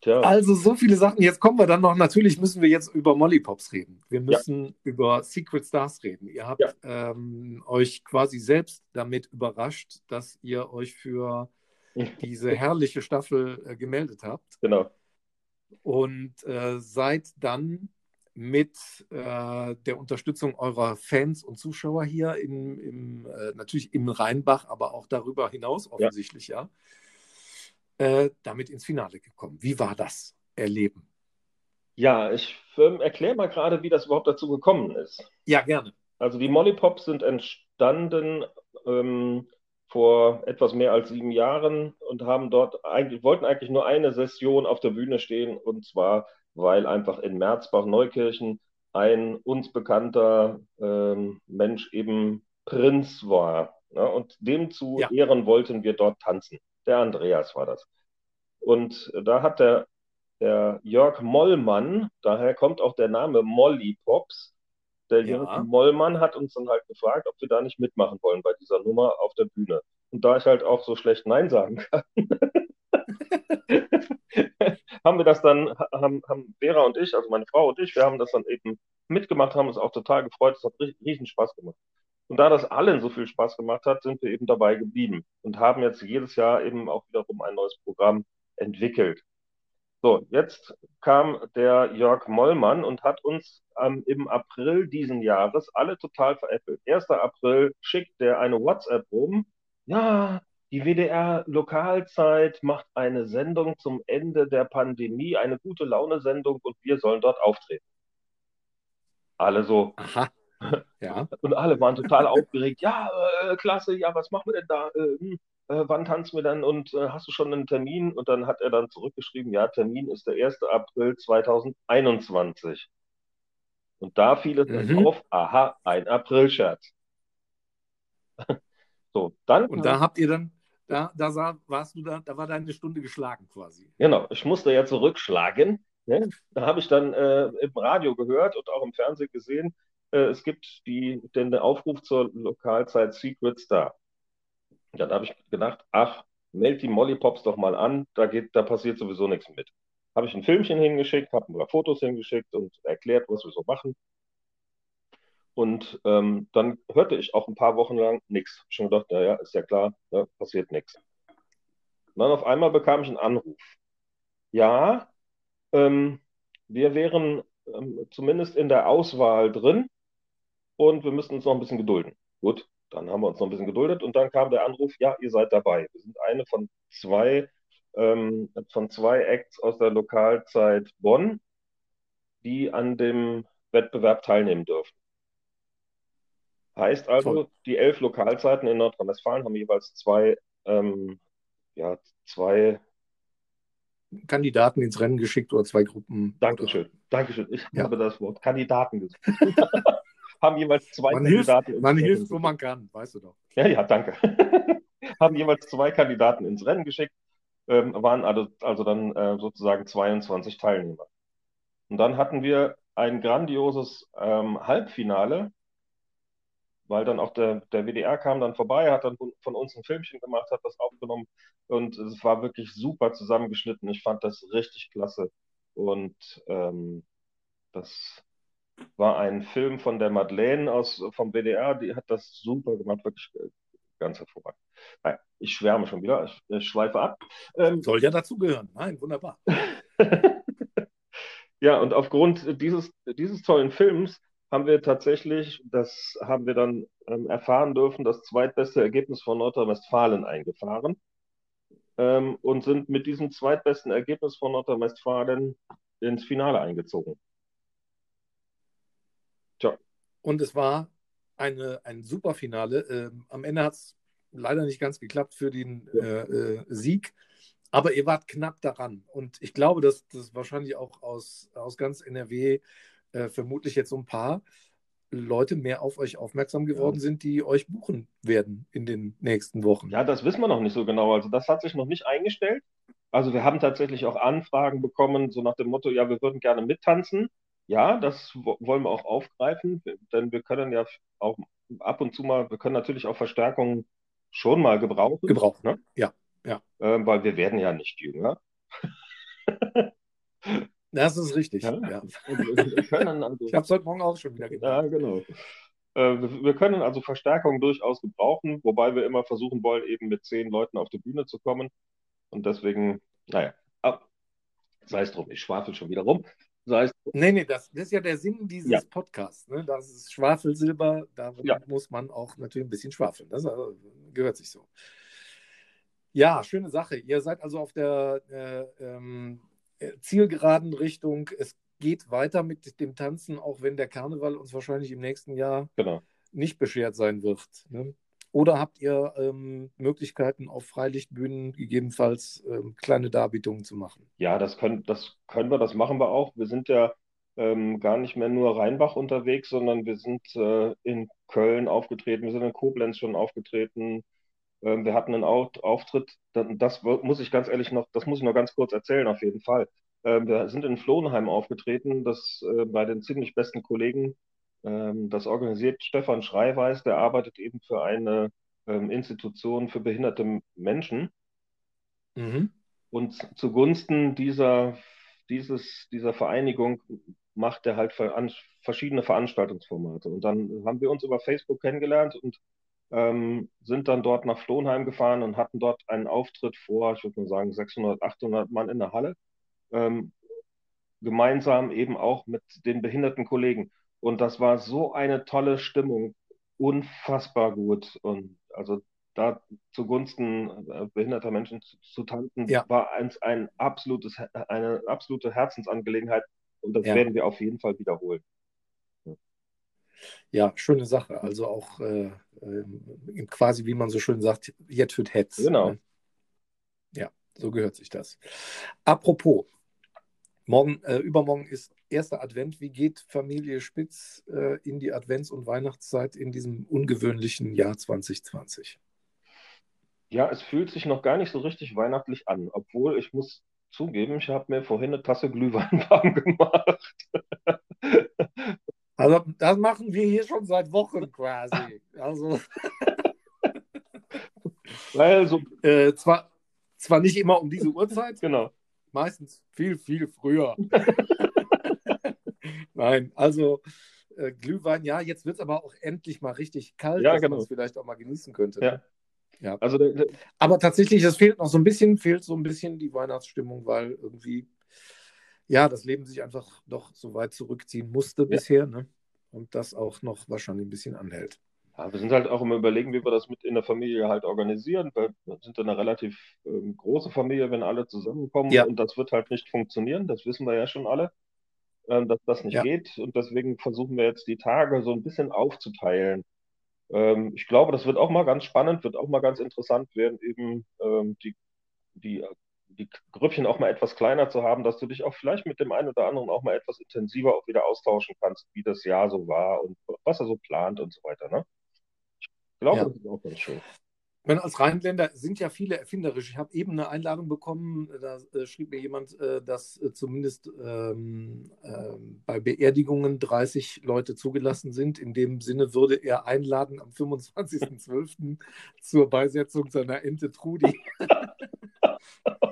Tja. Also so viele Sachen. Jetzt kommen wir dann noch, natürlich müssen wir jetzt über Mollypops reden. Wir müssen ja. über Secret Stars reden. Ihr habt ja. ähm, euch quasi selbst damit überrascht, dass ihr euch für diese herrliche Staffel äh, gemeldet habt. Genau. Und äh, seid dann mit äh, der Unterstützung eurer Fans und Zuschauer hier, im, im äh, natürlich im Rheinbach, aber auch darüber hinaus offensichtlich, ja, ja äh, damit ins Finale gekommen. Wie war das Erleben? Ja, ich ähm, erkläre mal gerade, wie das überhaupt dazu gekommen ist. Ja, gerne. Also die Mollypops sind entstanden ähm, vor etwas mehr als sieben Jahren und haben dort eigentlich, wollten eigentlich nur eine Session auf der Bühne stehen und zwar weil einfach in Merzbach-Neukirchen ein uns bekannter ähm, Mensch eben Prinz war. Ne? Und dem zu ja. Ehren wollten wir dort tanzen. Der Andreas war das. Und da hat der, der Jörg Mollmann, daher kommt auch der Name Molly Pops, der ja. Jörg Mollmann hat uns dann halt gefragt, ob wir da nicht mitmachen wollen bei dieser Nummer auf der Bühne. Und da ich halt auch so schlecht Nein sagen kann, haben wir das dann, haben, haben Vera und ich, also meine Frau und ich, wir haben das dann eben mitgemacht, haben uns auch total gefreut. Es hat riesen Spaß gemacht. Und da das allen so viel Spaß gemacht hat, sind wir eben dabei geblieben und haben jetzt jedes Jahr eben auch wiederum ein neues Programm entwickelt. So, jetzt kam der Jörg Mollmann und hat uns ähm, im April diesen Jahres alle total veräppelt. 1. April schickt der eine WhatsApp rum. Ja, die WDR-Lokalzeit macht eine Sendung zum Ende der Pandemie, eine gute Laune-Sendung und wir sollen dort auftreten. Alle so. Aha. Ja. Und alle waren total aufgeregt. Ja, äh, klasse, ja, was machen wir denn da? Äh, hm, äh, wann tanzen wir denn? Und äh, hast du schon einen Termin? Und dann hat er dann zurückgeschrieben, ja, Termin ist der 1. April 2021. Und da fiel es mhm. auf, aha, ein April-Scherz. so, dann. Und da habt ihr dann, da, da sah, warst du da, da war deine Stunde geschlagen quasi. Genau, ich musste ja zurückschlagen. Ne? Da habe ich dann äh, im Radio gehört und auch im Fernsehen gesehen, äh, es gibt die, den Aufruf zur Lokalzeit Secret Star. Dann habe ich gedacht, ach, meld die Molly Pops doch mal an, da, geht, da passiert sowieso nichts mit. habe ich ein Filmchen hingeschickt, habe ein paar Fotos hingeschickt und erklärt, was wir so machen. Und ähm, dann hörte ich auch ein paar Wochen lang nichts. Schon gedacht, naja, ist ja klar, ne, passiert nichts. Dann auf einmal bekam ich einen Anruf. Ja, ähm, wir wären ähm, zumindest in der Auswahl drin und wir müssen uns noch ein bisschen gedulden. Gut, dann haben wir uns noch ein bisschen geduldet und dann kam der Anruf, ja, ihr seid dabei. Wir sind eine von zwei, ähm, von zwei Acts aus der Lokalzeit Bonn, die an dem Wettbewerb teilnehmen dürfen. Heißt also, die elf Lokalzeiten in Nordrhein-Westfalen haben jeweils zwei, ähm, ja, zwei Kandidaten ins Rennen geschickt oder zwei Gruppen. Dankeschön, oder? Dankeschön. Ich ja. habe das Wort Kandidaten gesagt. haben jeweils zwei man Kandidaten. Hilft, man hilft, wo man kann, weißt du doch. Ja, ja, danke. haben jeweils zwei Kandidaten ins Rennen geschickt, ähm, waren also, also dann äh, sozusagen 22 Teilnehmer. Und dann hatten wir ein grandioses ähm, Halbfinale weil dann auch der, der WDR kam dann vorbei, hat dann von uns ein Filmchen gemacht, hat das aufgenommen und es war wirklich super zusammengeschnitten. Ich fand das richtig klasse. Und ähm, das war ein Film von der Madeleine aus, vom WDR, die hat das super gemacht, wirklich ganz hervorragend. Naja, ich schwärme schon wieder, ich, ich schweife ab. Ähm, Soll ja dazugehören. Nein, wunderbar. ja, und aufgrund dieses, dieses tollen Films haben wir tatsächlich, das haben wir dann ähm, erfahren dürfen, das zweitbeste Ergebnis von Nordrhein-Westfalen eingefahren ähm, und sind mit diesem zweitbesten Ergebnis von Nordrhein-Westfalen ins Finale eingezogen. Tja. Und es war eine, ein super Finale. Ähm, am Ende hat es leider nicht ganz geklappt für den äh, äh, Sieg. Aber ihr wart knapp daran. Und ich glaube, dass das wahrscheinlich auch aus, aus ganz NRW äh, vermutlich jetzt so ein paar Leute mehr auf euch aufmerksam geworden ja. sind, die euch buchen werden in den nächsten Wochen. Ja, das wissen wir noch nicht so genau. Also das hat sich noch nicht eingestellt. Also wir haben tatsächlich auch Anfragen bekommen, so nach dem Motto, ja, wir würden gerne mittanzen. Ja, das wollen wir auch aufgreifen, denn wir können ja auch ab und zu mal, wir können natürlich auch Verstärkungen schon mal gebrauchen. Gebrauchen, ne? Ja, ja. Äh, weil wir werden ja nicht jünger. Das ist richtig. Ja? ja. Also, ich habe es heute Morgen auch schon wieder gedacht. Ja, genau. Äh, wir können also Verstärkung durchaus gebrauchen, wobei wir immer versuchen wollen, eben mit zehn Leuten auf die Bühne zu kommen. Und deswegen, naja, sei es drum, ich schwafel schon wieder rum. Sei es nee, nee, das, das ist ja der Sinn dieses ja. Podcasts. Ne? Das ist Schwafelsilber, da muss man auch natürlich ein bisschen schwafeln. Das also, gehört sich so. Ja, schöne Sache. Ihr seid also auf der äh, ähm, äh, zielgeraden Richtung. Es geht weiter mit dem Tanzen, auch wenn der Karneval uns wahrscheinlich im nächsten Jahr genau. nicht beschert sein wird. Ne? Oder habt ihr ähm, Möglichkeiten, auf Freilichtbühnen gegebenenfalls ähm, kleine Darbietungen zu machen? Ja, das können, das können wir, das machen wir auch. Wir sind ja ähm, gar nicht mehr nur Rheinbach unterwegs, sondern wir sind äh, in Köln aufgetreten, wir sind in Koblenz schon aufgetreten, ähm, wir hatten einen Auftritt, das muss ich ganz ehrlich noch, das muss ich noch ganz kurz erzählen, auf jeden Fall. Ähm, wir sind in Flohenheim aufgetreten, das äh, bei den ziemlich besten Kollegen. Ähm, das organisiert Stefan Schreiweis, der arbeitet eben für eine Institution für behinderte Menschen. Mhm. Und zugunsten dieser, dieses, dieser Vereinigung macht er halt verschiedene Veranstaltungsformate. Und dann haben wir uns über Facebook kennengelernt und ähm, sind dann dort nach Flohnheim gefahren und hatten dort einen Auftritt vor, ich würde mal sagen, 600, 800 Mann in der Halle, ähm, gemeinsam eben auch mit den behinderten Kollegen. Und das war so eine tolle Stimmung, unfassbar gut. Und also da zugunsten äh, behinderter Menschen zu, zu tanzen, ja. war eins ein absolutes, eine absolute Herzensangelegenheit. Und das ja. werden wir auf jeden Fall wiederholen. Ja, schöne Sache. Also auch äh, äh, quasi, wie man so schön sagt, jetzt wird Hetz. Genau. Ne? Ja, so gehört sich das. Apropos, morgen, äh, übermorgen ist erster Advent. Wie geht Familie Spitz äh, in die Advents- und Weihnachtszeit in diesem ungewöhnlichen Jahr 2020? Ja, es fühlt sich noch gar nicht so richtig weihnachtlich an, obwohl ich muss zugeben, ich habe mir vorhin eine Tasse Glühwein warm gemacht. Also das machen wir hier schon seit Wochen quasi. Also, also äh, zwar, zwar nicht immer um diese Uhrzeit, genau. meistens viel, viel früher. Nein, also äh, Glühwein, ja, jetzt wird es aber auch endlich mal richtig kalt, Ja, dass genau. man es vielleicht auch mal genießen könnte. Ja. Ne? Ja. Also der, der, Aber tatsächlich, es fehlt noch so ein bisschen, fehlt so ein bisschen die Weihnachtsstimmung, weil irgendwie, ja, das Leben sich einfach doch so weit zurückziehen musste bisher, ne? Und das auch noch wahrscheinlich ein bisschen anhält. Ja, wir sind halt auch immer überlegen, wie wir das mit in der Familie halt organisieren, weil wir sind ja eine relativ ähm, große Familie, wenn alle zusammenkommen Ja. und das wird halt nicht funktionieren, das wissen wir ja schon alle, ähm, dass das nicht Ja. geht und deswegen versuchen wir jetzt die Tage so ein bisschen aufzuteilen. Ähm, ich glaube, das wird auch mal ganz spannend, wird auch mal ganz interessant werden, eben ähm, die, die, die Grüppchen auch mal etwas kleiner zu haben, dass du dich auch vielleicht mit dem einen oder anderen auch mal etwas intensiver auch wieder austauschen kannst, wie das Jahr so war und was er so plant und so weiter, ne? Ich glaube, Ja. das ist auch ganz schön. Ich meine, als Rheinländer sind ja viele erfinderisch. Ich habe eben eine Einladung bekommen, da äh, schrieb mir jemand, äh, dass äh, zumindest ähm, ähm, bei Beerdigungen 30 Leute zugelassen sind. In dem Sinne würde er einladen am 25.12. zur Beisetzung seiner Ente Trudi.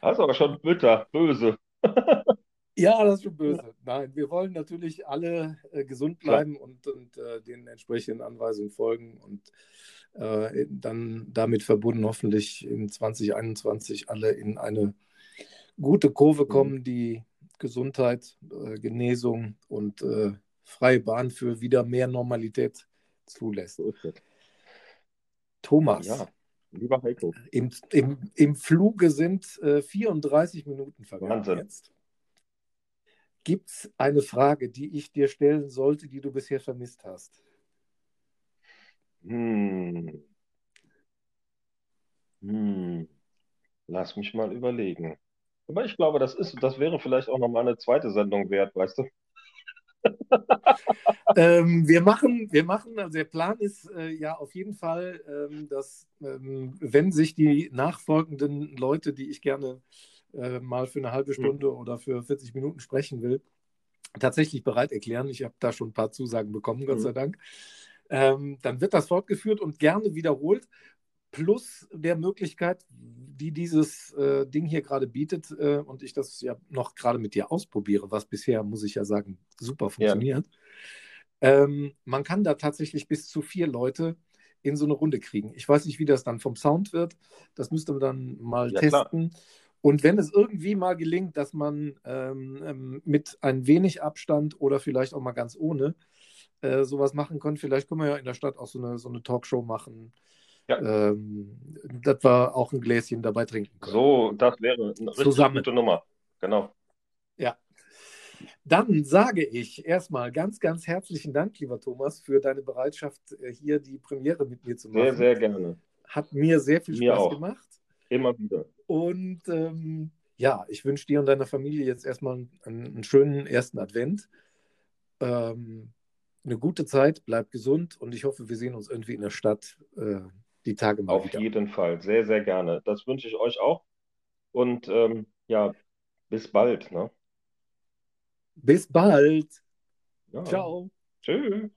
Das ist aber schon bitter, böse. Ja, das ist schon böse. Nein, wir wollen natürlich alle äh, gesund Klar. bleiben und, und äh, den entsprechenden Anweisungen folgen und äh, dann damit verbunden hoffentlich in 2021 alle in eine gute Kurve Mhm. kommen, die Gesundheit, äh, Genesung und äh, freie Bahn für wieder mehr Normalität zulässt. Thomas, Ja, lieber Heiko. im, im, im Fluge sind äh, 34 Minuten vergangen Wahnsinn. jetzt. Gibt es eine Frage, die ich dir stellen sollte, die du bisher vermisst hast? Hm. Hm. Lass mich mal überlegen. Aber ich glaube, das ist, das wäre vielleicht auch noch mal eine zweite Sendung wert, weißt du? ähm, wir machen, wir machen, also der Plan ist äh, ja auf jeden Fall, ähm, dass ähm, wenn sich die nachfolgenden Leute, die ich gerne äh, mal für eine halbe Stunde oder für 40 Minuten sprechen will, tatsächlich bereit erklären. Ich habe da schon ein paar Zusagen bekommen, Gott Mhm. sei Dank. Ähm, dann wird das fortgeführt und gerne wiederholt, plus der Möglichkeit, die dieses äh, Ding hier gerade bietet äh, und ich das ja noch gerade mit dir ausprobiere, was bisher, muss ich ja sagen, super funktioniert. Ähm, man kann da tatsächlich bis zu vier Leute in so eine Runde kriegen. Ich weiß nicht, wie das dann vom Sound wird. Das müsste man dann mal Ja, klar. testen. Und wenn es irgendwie mal gelingt, dass man ähm, ähm, mit ein wenig Abstand oder vielleicht auch mal ganz ohne äh, sowas machen kann, vielleicht können wir ja in der Stadt auch so eine, so eine Talkshow machen, Ja. ähm, dass wir auch ein Gläschen dabei trinken können. So, das wäre eine richtig Zusammen. gute Nummer. Genau. Ja. Dann sage ich erstmal ganz, ganz herzlichen Dank, lieber Thomas, für deine Bereitschaft, äh, hier die Premiere mit mir zu machen. Sehr, sehr gerne. Hat mir sehr viel Mir Spaß auch. gemacht. Immer wieder. Und ähm, ja, ich wünsche dir und deiner Familie jetzt erstmal einen, einen schönen ersten Advent. Ähm, eine gute Zeit, bleib gesund und ich hoffe, wir sehen uns irgendwie in der Stadt äh, die Tage mal Auf wieder. jeden Fall. Sehr, sehr gerne. Das wünsche ich euch auch. Und ähm, ja, bis bald. Ne? Bis bald. Ja. Ciao. Tschüss.